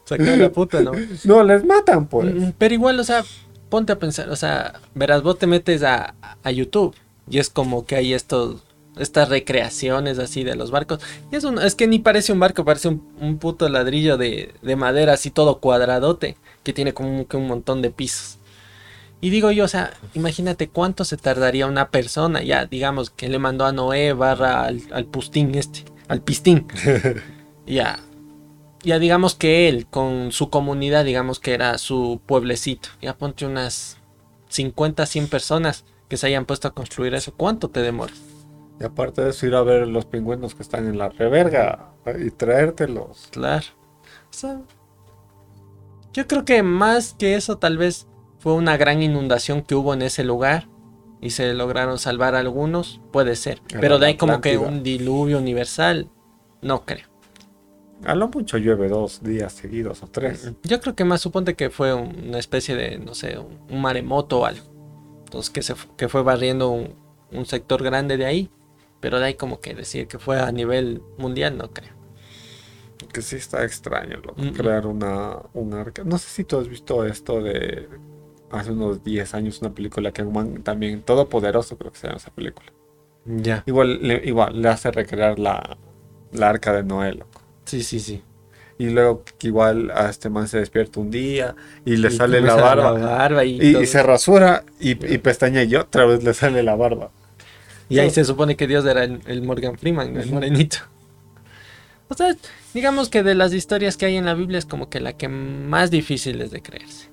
Sacar la puta, ¿no? [laughs] no, les matan, pues. Mm, Pero igual, o sea, ponte a pensar, o sea, verás, vos te metes a, a YouTube y es como que hay estos, estas recreaciones así de los barcos. Y es, un- es que ni parece un barco, parece un, un puto ladrillo de, de madera así todo cuadradote que tiene como que un montón de pisos. Y digo yo, o sea, imagínate cuánto se tardaría una persona, ya digamos que le mandó a Noé barra al, al pustín este, al pistín. [laughs] ya, ya digamos que él con su comunidad, digamos que era su pueblecito, ya ponte unas 50, 100 personas que se hayan puesto a construir eso, ¿cuánto te demoras? Y aparte de eso, ir a ver los pingüinos que están en la reverga y traértelos. Claro. O sea, yo creo que más que eso tal vez fue una gran inundación que hubo en ese lugar y se lograron salvar algunos, puede ser. Pero de ahí como que un diluvio universal, no creo. A lo mucho llueve dos días seguidos o tres. Yo creo que más suponte que fue un- una especie de, no sé, un, maremoto o algo. Entonces que, se, que fue barriendo un, un sector grande de ahí. Pero de ahí como que decir que fue a nivel mundial, no creo. Que sí está extraño, loco, Mm, mm. crear una, un arca. No sé si tú has visto esto de hace unos 10 años, una película que un man también, Todopoderoso creo que se llama esa película. Ya. Igual le, igual, le hace recrear la, la arca de Noé, loco. Sí, sí, sí. Y luego que igual a este man se despierta un día y le Y sale la barba. barba y, Y, todo. y se rasura y, y pestaña y otra vez le sale la barba. Y ahí se supone que Dios era el, Morgan Freeman, el morenito. O sea, digamos que de las historias que hay en la Biblia es como que la que más difícil es de creerse.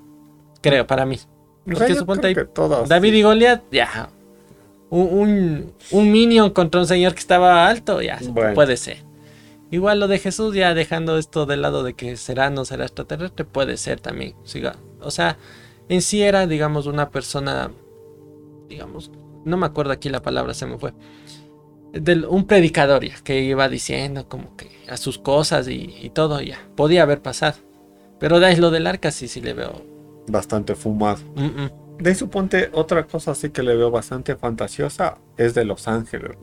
Creo, para mí. Porque suponte ahí, David y Goliat, ya. Un, un, minion contra un señor que estaba alto, ya, puede ser. Igual lo de Jesús, ya dejando esto de lado de que será no será extraterrestre, puede ser también. O sea, en sí era, digamos, una persona, digamos, no me acuerdo aquí la palabra, se me fue. Del, un predicador ya, que iba diciendo como que a sus cosas y, todo ya. Podía haber pasado. Pero ahí lo del arca sí, sí le veo. Bastante fumado. De ahí suponte otra cosa así que le veo bastante fantasiosa es de Los Ángeles,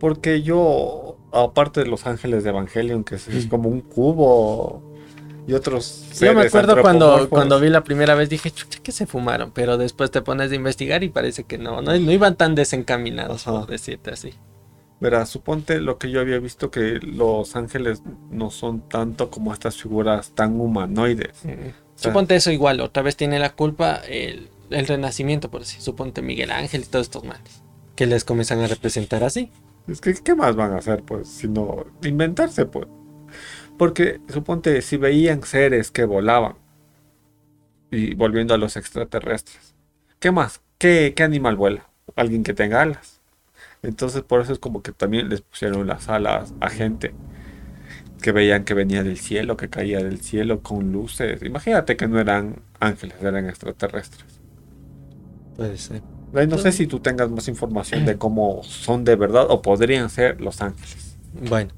Porque yo, aparte de Los Ángeles de Evangelion, que es como un cubo y otros. Yo me acuerdo cuando, cuando vi la primera vez, dije, chucha, que se fumaron, pero después te pones a investigar y parece que no, no, iban tan desencaminados, por decirte así. Verás, suponte lo que yo había visto que los ángeles no son tanto como estas figuras tan humanoides. Suponte eso igual, otra vez tiene la culpa el, renacimiento, por así. Suponte Miguel Ángel y todos estos males. Que les comienzan a representar así. Es que, ¿qué más van a hacer, pues? Sino inventarse, pues. Porque suponte si veían seres que volaban y volviendo a los extraterrestres, ¿qué más? ¿Qué, qué animal vuela? Alguien que tenga alas. Entonces por eso es como que también les pusieron las alas a gente que veían que venía del cielo, que caía del cielo con luces. Imagínate que no eran ángeles, eran extraterrestres. Puede ser. No sé si tú tengas más información de cómo son de verdad o podrían ser los ángeles. Bueno,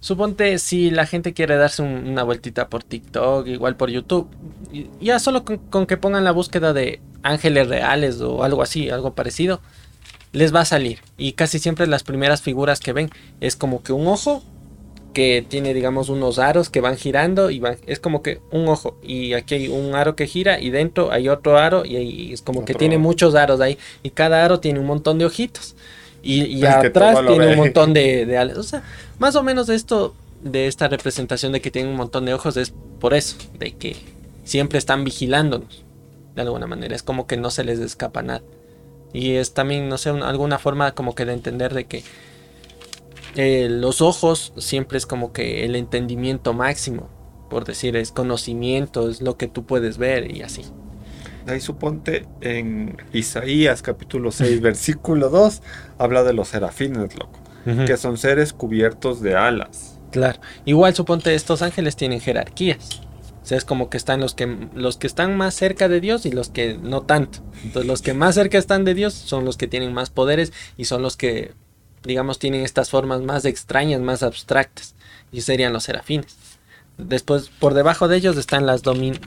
Suponte si la gente quiere darse una vueltita por TikTok, igual por YouTube, ya solo con, que pongan la búsqueda de ángeles reales o algo así, algo parecido, les va a salir. Y casi siempre las primeras figuras que ven es como que un ojo que tiene digamos unos aros que van girando y van, es como que un ojo y aquí hay un aro que gira y dentro hay otro aro y, es como que tiene muchos aros ahí y cada aro tiene un montón de ojitos. Y, atrás tiene un montón de, de O sea, más o menos esto de esta representación de que tiene un montón de ojos es por eso, de que siempre están vigilándonos. De alguna manera, es como que no se les escapa nada. Y es también, no sé, alguna forma como que de entender de que eh, los ojos siempre es como que el entendimiento máximo, por decir, es conocimiento, es lo que tú puedes ver y así ahí suponte en Isaías capítulo 6 [laughs] versículo 2 habla de los serafines, loco, que son seres cubiertos de alas. Claro, igual suponte estos ángeles tienen jerarquías. O sea, es como que están los que los que están más cerca de Dios y los que no tanto. Entonces, los que más cerca están de Dios son los que tienen más poderes y son los que digamos tienen estas formas más extrañas, más abstractas y serían los serafines. Después, por debajo de ellos están las,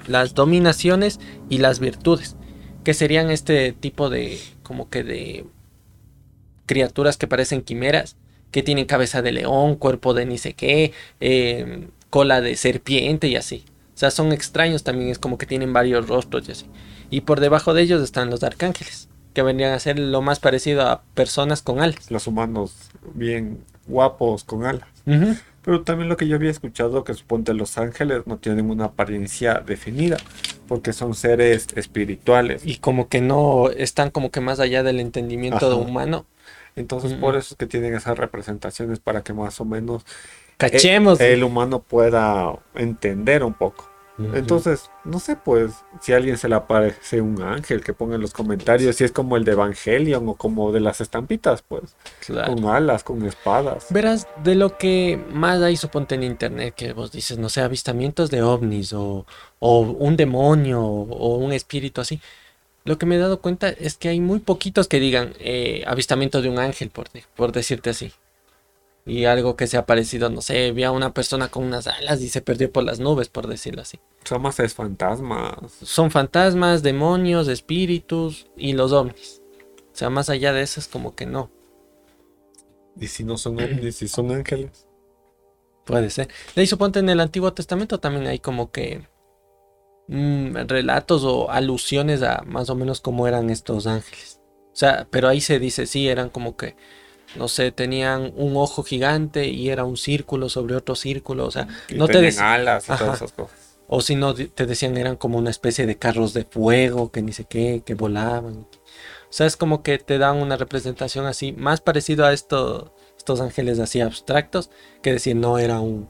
las dominaciones y las virtudes, que serían este tipo de, como que de criaturas que parecen quimeras, que tienen cabeza de león, cuerpo de ni sé qué, em, cola de serpiente y así. O sea, son extraños también, es como que tienen varios rostros y así. Y por debajo de ellos están los arcángeles, que vendrían a ser lo más parecido a personas con alas. Los humanos bien guapos con alas. Pero también lo que yo había escuchado que suponte los ángeles no tienen una apariencia definida, porque son seres espirituales. Y como que no están como que más allá del entendimiento humano. Entonces por eso es que tienen esas representaciones para que más o menos cachemos el humano pueda entender un poco. Entonces, no sé, pues, si a alguien se le aparece un ángel, que ponga en los comentarios si es como el de Evangelion o como de las estampitas, pues. Con alas, con espadas. Verás, de lo que más hay, suponte en internet, que vos dices, no sé, avistamientos de ovnis o, un demonio o, un espíritu así. Lo que me he dado cuenta es que hay muy poquitos que digan eh, avistamiento de un ángel, por, por decirte así y algo que se ha parecido, no sé, vi a una persona con unas alas y se perdió por las nubes, por decirlo así. Son más es fantasmas. Son fantasmas, demonios, espíritus y los ovnis. O sea, más allá de eso es como que no. ¿Y si no son ovnis, si son ángeles? Puede ser. De ahí suponte en el Antiguo Testamento también hay como que mm, relatos o alusiones a más o menos cómo eran estos ángeles. O sea, pero ahí se dice, sí, eran como que no sé, tenían un ojo gigante y era un círculo sobre otro círculo, o sea, no te decían alas y todas esas cosas. O si no te decían eran como una especie de carros de fuego, que ni sé qué, que volaban. O sea, es como que te dan una representación así, más parecido a esto, estos ángeles así abstractos, que decir, no era un,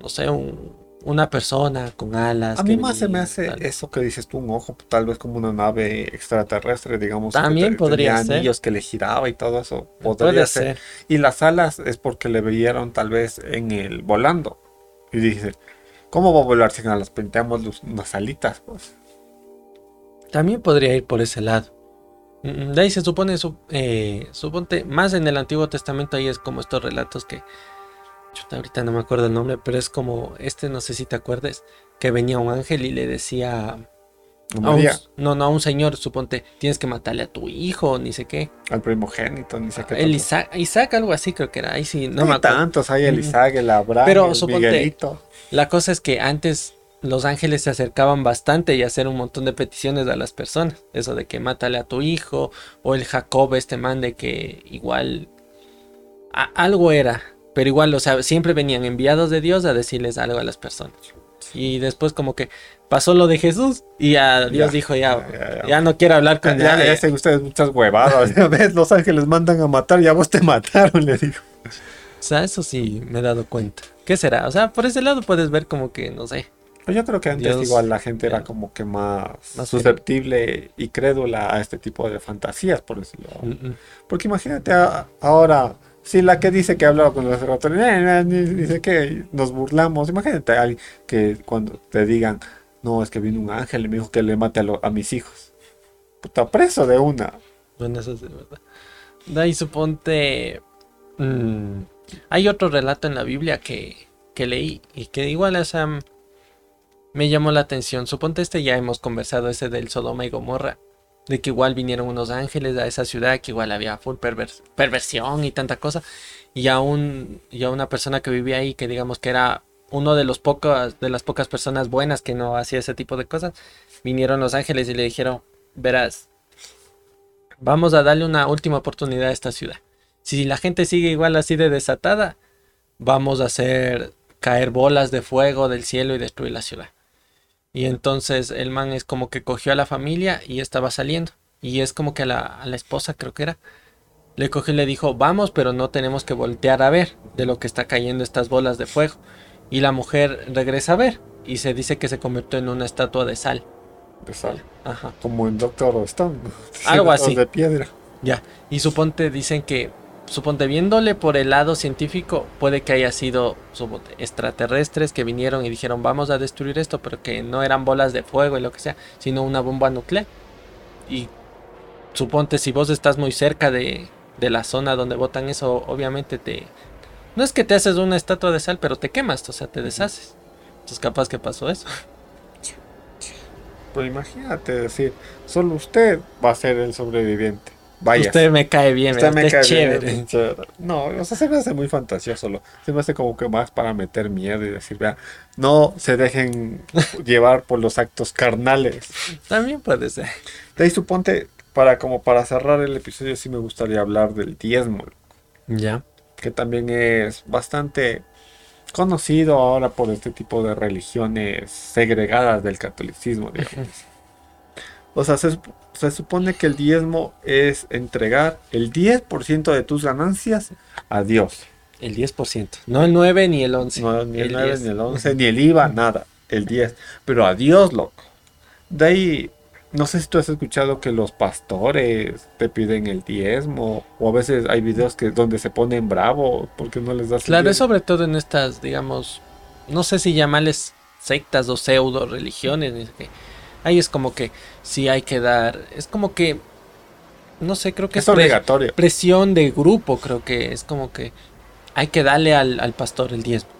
no sé, un, una persona con alas. A mí más se me hace eso que dices tú, un ojo, tal vez como una nave extraterrestre, digamos. También podría ser. anillos que le giraba y todo eso. Podría ser. Y las alas es porque le veían tal vez en el volando. Y dice, ¿cómo va a volar sin alas? Pinteamos unas alitas, pues. También podría ir por ese lado. Mm, de ahí se supone, eh, suponte, más en el Antiguo Testamento ahí es como estos relatos que ahorita no me acuerdo el nombre, pero es como este, no sé si te acuerdes, que venía un ángel y le decía. no, no, a un señor, suponte, tienes que matarle a tu hijo, ni sé qué. Al primogénito, ni sé qué. El Isaac, algo así creo que era. Ahí sí, no, me acuerdo. tantos, hay el Isaac, el Abraham, Pero el suponte, la cosa es que antes los ángeles se acercaban bastante y hacían un montón de peticiones a las personas. Eso de que mátale a tu hijo, o el Jacob, este man de que igual algo era. Pero igual, o sea, siempre venían enviados de Dios a decirles algo a las personas. Y después como que pasó lo de Jesús y a Dios dijo ya, ya, no quiero hablar con ya, nadie. Ya hacen ustedes muchas huevadas. ves, los ángeles mandan a matar, ya vos te [laughs] mataron, le digo. O sea, eso sí me he dado cuenta. ¿Qué será? O sea, por ese lado puedes ver como que, no sé. Pues yo creo que antes igual la gente era como que más, susceptible y crédula a este tipo de fantasías, por decirlo. Mm. Porque imagínate ahora Sí, la que dice que hablaba con los ratones, dice que nos burlamos. Imagínate a alguien que cuando te digan, no, es que vino un ángel y me dijo que le mate a, mis hijos. Puta, preso de una. Bueno, eso es verdad. De ahí suponte. Mm, hay otro relato en la Biblia que, que leí y que igual esa me llamó la atención. Suponte este ya hemos conversado, ese del Sodoma y Gomorra de que igual vinieron unos ángeles a esa ciudad, que igual había full perversión y tanta cosa, y a, un, y a una persona que vivía ahí, que digamos que era uno de los pocos, de las pocas personas buenas que no hacía ese tipo de cosas, vinieron los ángeles y le dijeron, verás, vamos a darle una última oportunidad a esta ciudad. Si la gente sigue igual así de desatada, vamos a hacer caer bolas de fuego del cielo y destruir la ciudad. Y entonces el man es como que cogió a la familia y estaba saliendo. Y es como que a la, esposa, creo que era, le cogió y le dijo, vamos, pero no tenemos que voltear a ver de lo que está cayendo estas bolas de fuego. Y la mujer regresa a ver y se dice que se convirtió en una estatua de sal. De sal. Ajá. Como en Doctor Stone. [laughs] Algo así. De piedra. Ya. Y suponte, dicen que suponte viéndole por el lado científico, puede que haya sido extraterrestres que vinieron y dijeron vamos a destruir esto, pero que no eran bolas de fuego y lo que sea, sino una bomba nuclear. Y suponte si vos estás muy cerca de, de la zona donde botan eso, obviamente te... No es que te haces una estatua de sal, pero te quemas, o sea, te deshaces. Entonces capaz que pasó eso. Pues imagínate decir, solo usted va a ser el sobreviviente. Usted me cae bien, usted me cae chévere. No, o sea, se me hace muy fantasioso. Se me hace como que más para meter miedo y decir, vea, no se dejen [laughs] llevar por los actos carnales. También puede ser. De ahí suponte, para como para cerrar el episodio, sí me gustaría hablar del diezmo. Ya. Que también es bastante conocido ahora por este tipo de religiones segregadas del catolicismo, digamos. [laughs] O sea, se, se supone que el diezmo es entregar el 10% de tus ganancias a Dios. El 10%, no el 9 ni el 11. No, ni el, 9 ni el 11, [laughs] ni el IVA, nada, el 10. Pero a Dios, loco. De ahí, no sé si tú has escuchado que los pastores te piden el diezmo, o a veces hay videos que donde se ponen bravos porque no les das Claro, es sobre todo en estas, digamos, no sé si llamarles sectas o pseudo religiones, ahí es como que sí hay que dar, es como que, no sé, creo que es, obligatorio. presión de grupo, creo que es como que hay que darle al, pastor el diezmo.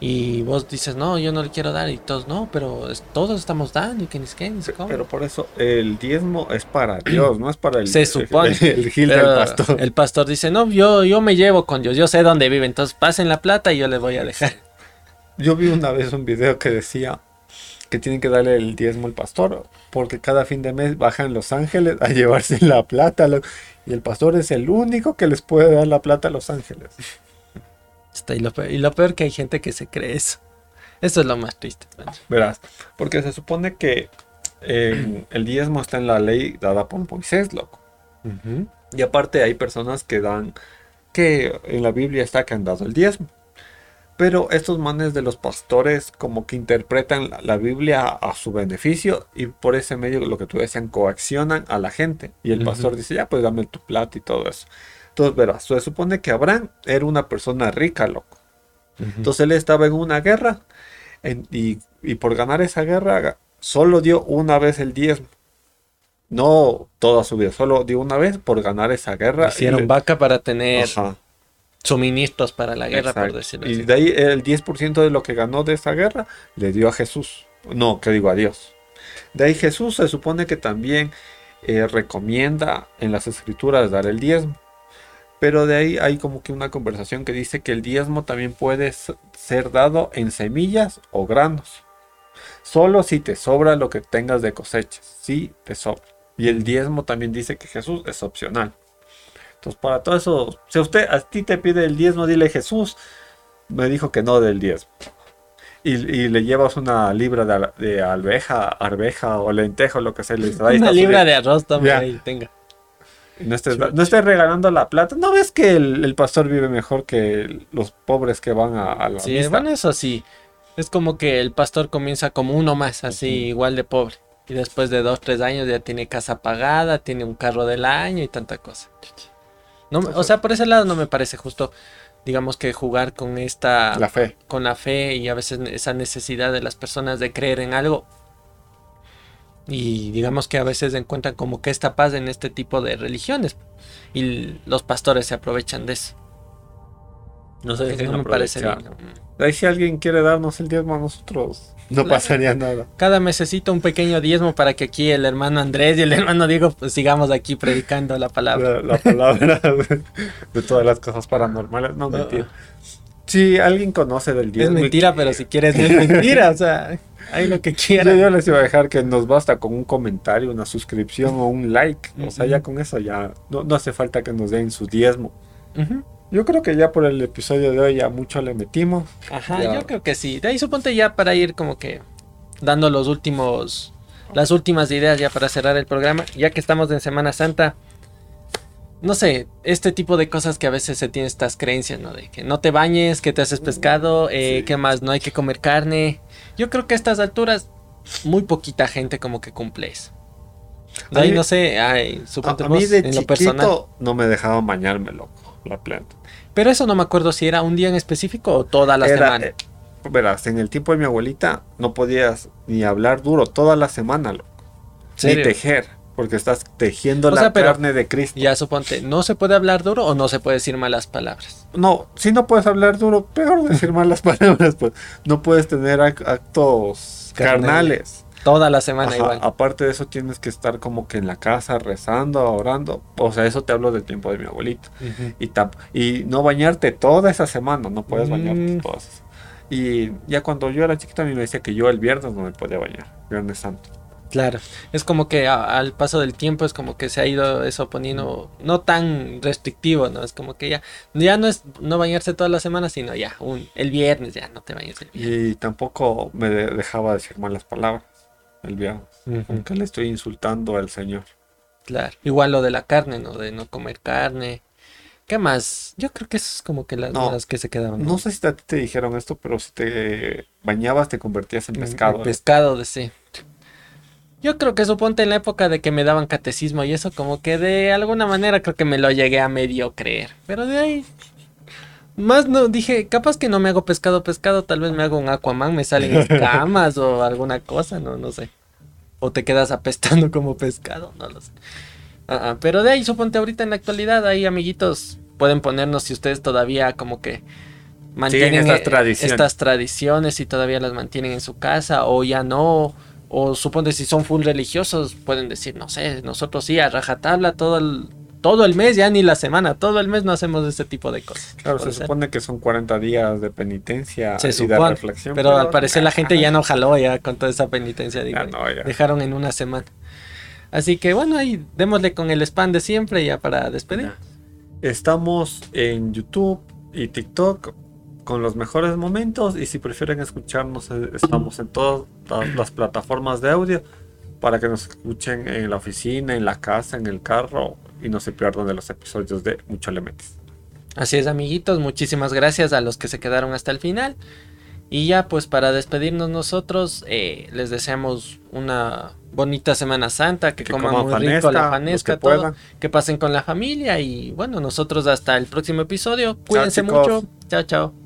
Y vos dices, no, yo no le quiero dar. Y todos, no, pero todos estamos dando. Y que ni qué, ni Pero por eso el diezmo es para Dios, no es para el, Se [laughs] supone. el, gil del [laughs] pastor. El pastor dice, no, yo, yo me llevo con Dios. Yo sé dónde vive. Entonces pasen la plata y yo les voy a dejar. Yo vi una vez un video que decía, que tienen que darle el diezmo al pastor, porque cada fin de mes bajan los ángeles a [laughs] llevarse la plata, y el pastor es el único que les puede dar la plata a los ángeles. Está, y, lo peor, y lo peor que hay gente que se cree eso. Eso es lo más triste. Verás, porque se supone que en- el diezmo está en la ley dada por Moisés, loco. Y aparte hay personas que dan, que en la Biblia está que han dado el diezmo. Pero estos manes de los pastores como que interpretan la, la Biblia a, a su beneficio y por ese medio lo que tú decían coaccionan a la gente. Y el pastor dice, ya pues dame tu plata y todo eso. Entonces verás, se supone que Abraham era una persona rica, loco. Entonces él estaba en una guerra en- y, y por ganar esa guerra solo dio una vez el diezmo. No toda su vida, solo dio una vez por ganar esa guerra. Hicieron le- vaca para tener Ajá, suministros para la guerra, por decirlo Y así. de ahí el 10% de lo que ganó de esa guerra le dio a Jesús. No, que digo a Dios. De ahí Jesús se supone que también eh, recomienda en las escrituras dar el diezmo. Pero de ahí hay como que una conversación que dice que el diezmo también puede ser dado en semillas o granos. Solo si te sobra lo que tengas de cosechas. Si te sobra. Y el diezmo también dice que Jesús es opcional. Entonces, para todo eso, si usted a ti te pide el diezmo, dile Jesús me dijo que no del diezmo. Y, y le llevas una libra de, de alveja, arveja o lentejo, lo que sea. Le dices, "Ahí Una libra diezmo". de arroz también Ya. ahí, tenga. No estés, no estés regalando la plata. ¿No ves que el, el pastor vive mejor que los pobres que van a, a la Sí, misa? bueno, eso sí. Es como que el pastor comienza como uno más, así igual de pobre. Y después de dos, tres años ya tiene casa pagada, tiene un carro del año y tanta cosa. No, me- o sea, por ese lado no me parece justo, digamos que jugar con esta, La fe. con la fe y a veces esa necesidad de las personas de creer en algo. Y digamos que a veces encuentran como que esta paz en este tipo de religiones. Y los pastores se aprovechan de eso. No sé, no me parece bien. Ahí si alguien quiere darnos el diezmo a nosotros, no pasaría nada. Cada mesecito un pequeño diezmo para que aquí el hermano Andrés y el [laughs] hermano Diego pues sigamos aquí predicando la palabra. La, la palabra de, de todas las cosas paranormales. No, mentira. Si alguien conoce del Es diezmo. y mentira, que- pero si quieres es mentira, o sea, hay lo que quieran. yo les iba a dejar que nos basta con un comentario, una suscripción o un like. O sea, ya con eso ya no, no hace falta que nos den su diezmo. Ujú. Yo creo que ya por el episodio de hoy ya mucho le metimos. Ajá, Ya. yo creo que sí. De ahí suponte ya para ir como que dando los últimos, las últimas ideas ya para cerrar el programa, ya que estamos en Semana Santa. No sé, este tipo de cosas que a veces se tienen estas creencias, ¿no? De que no te bañes, que te haces pescado, eh, Sí. que más no hay que comer carne. Yo creo que a estas alturas muy poquita gente como que cumple eso. De ahí mí- no sé, ay, suponte a vos, mí de en lo personal. chiquito no me dejaban bañarme, loco, la planta. Pero eso no me acuerdo si era un día en específico o toda la Era, semana. eh, verás, en el tiempo de mi abuelita no podías ni hablar duro toda la semana, loco. Ni tejer, porque estás tejiendo O la sea, carne de Cristo. Ya suponte, ¿no se puede hablar duro o no se puede decir malas palabras? No, si no puedes hablar duro, peor decir malas [laughs] palabras, pues no puedes tener ac- actos Carnales. carnales. Toda la semana Ajá, igual. Aparte de eso, tienes que estar como que en la casa rezando, orando. O sea, eso te hablo del tiempo de mi abuelito. Y, tap- y no bañarte toda esa semana, no puedes bañarte Mm. toda esa Y ya cuando yo era chiquita, a mí me decía que yo el viernes no me podía bañar, Viernes Santo. Claro. Es como que a- al paso del tiempo es como que se ha ido eso poniendo no tan restrictivo, ¿no? Es como que ya, ya no es no bañarse toda la semana, sino ya, un, el viernes ya no te bañes el viernes. Y tampoco me de- dejaba decir malas palabras el viernes. Aunque le estoy insultando al Señor. Claro. Igual lo de la carne, ¿no? De no comer carne. ¿Qué más? Yo creo que eso es como que las No, dudas que se quedaban. No sé si a ti te dijeron esto, pero si te bañabas te convertías en Mm, pescado. el pescado de sí. Yo creo que suponte en la época de que me daban catecismo y eso como que de alguna manera creo que me lo llegué a medio creer. Pero de ahí... Más no, dije, capaz que no me hago pescado pescado, tal vez me hago un Aquaman, me salen [laughs] escamas o alguna cosa, no, no sé. O te quedas apestando como pescado, no lo sé. Ah, ah, pero de ahí suponte ahorita en la actualidad, ahí amiguitos, pueden ponernos si ustedes todavía como que mantienen estas eh, tradiciones. estas tradiciones y todavía las mantienen en su casa o ya no. O suponte si son full religiosos, pueden decir, no sé, nosotros sí, a rajatabla todo el, todo el mes, ya ni la semana, todo el mes no hacemos ese tipo de cosas. Claro, se ser. supone que son 40 días de penitencia Se y de reflexión. pero al parecer la gente ya no jaló ya con toda esa penitencia, digo, Ya no, ya. dejaron en una semana. Así que bueno, ahí démosle con el spam de siempre ya para despedir. Estamos en YouTube y TikTok con los mejores momentos y si prefieren escucharnos eh, estamos en todas la- las plataformas de audio para que nos escuchen en la oficina, en la casa, en el carro y no se pierdan de los episodios de Mucho Le Metes. Así es, amiguitos, muchísimas gracias a los que se quedaron hasta el final. Y ya, pues para despedirnos nosotros, eh, les deseamos una bonita Semana Santa, que, coman, muy rico la fanesca, que, todo, que pasen con la familia y bueno, nosotros hasta el próximo episodio. Cuídense mucho. Chao, chao.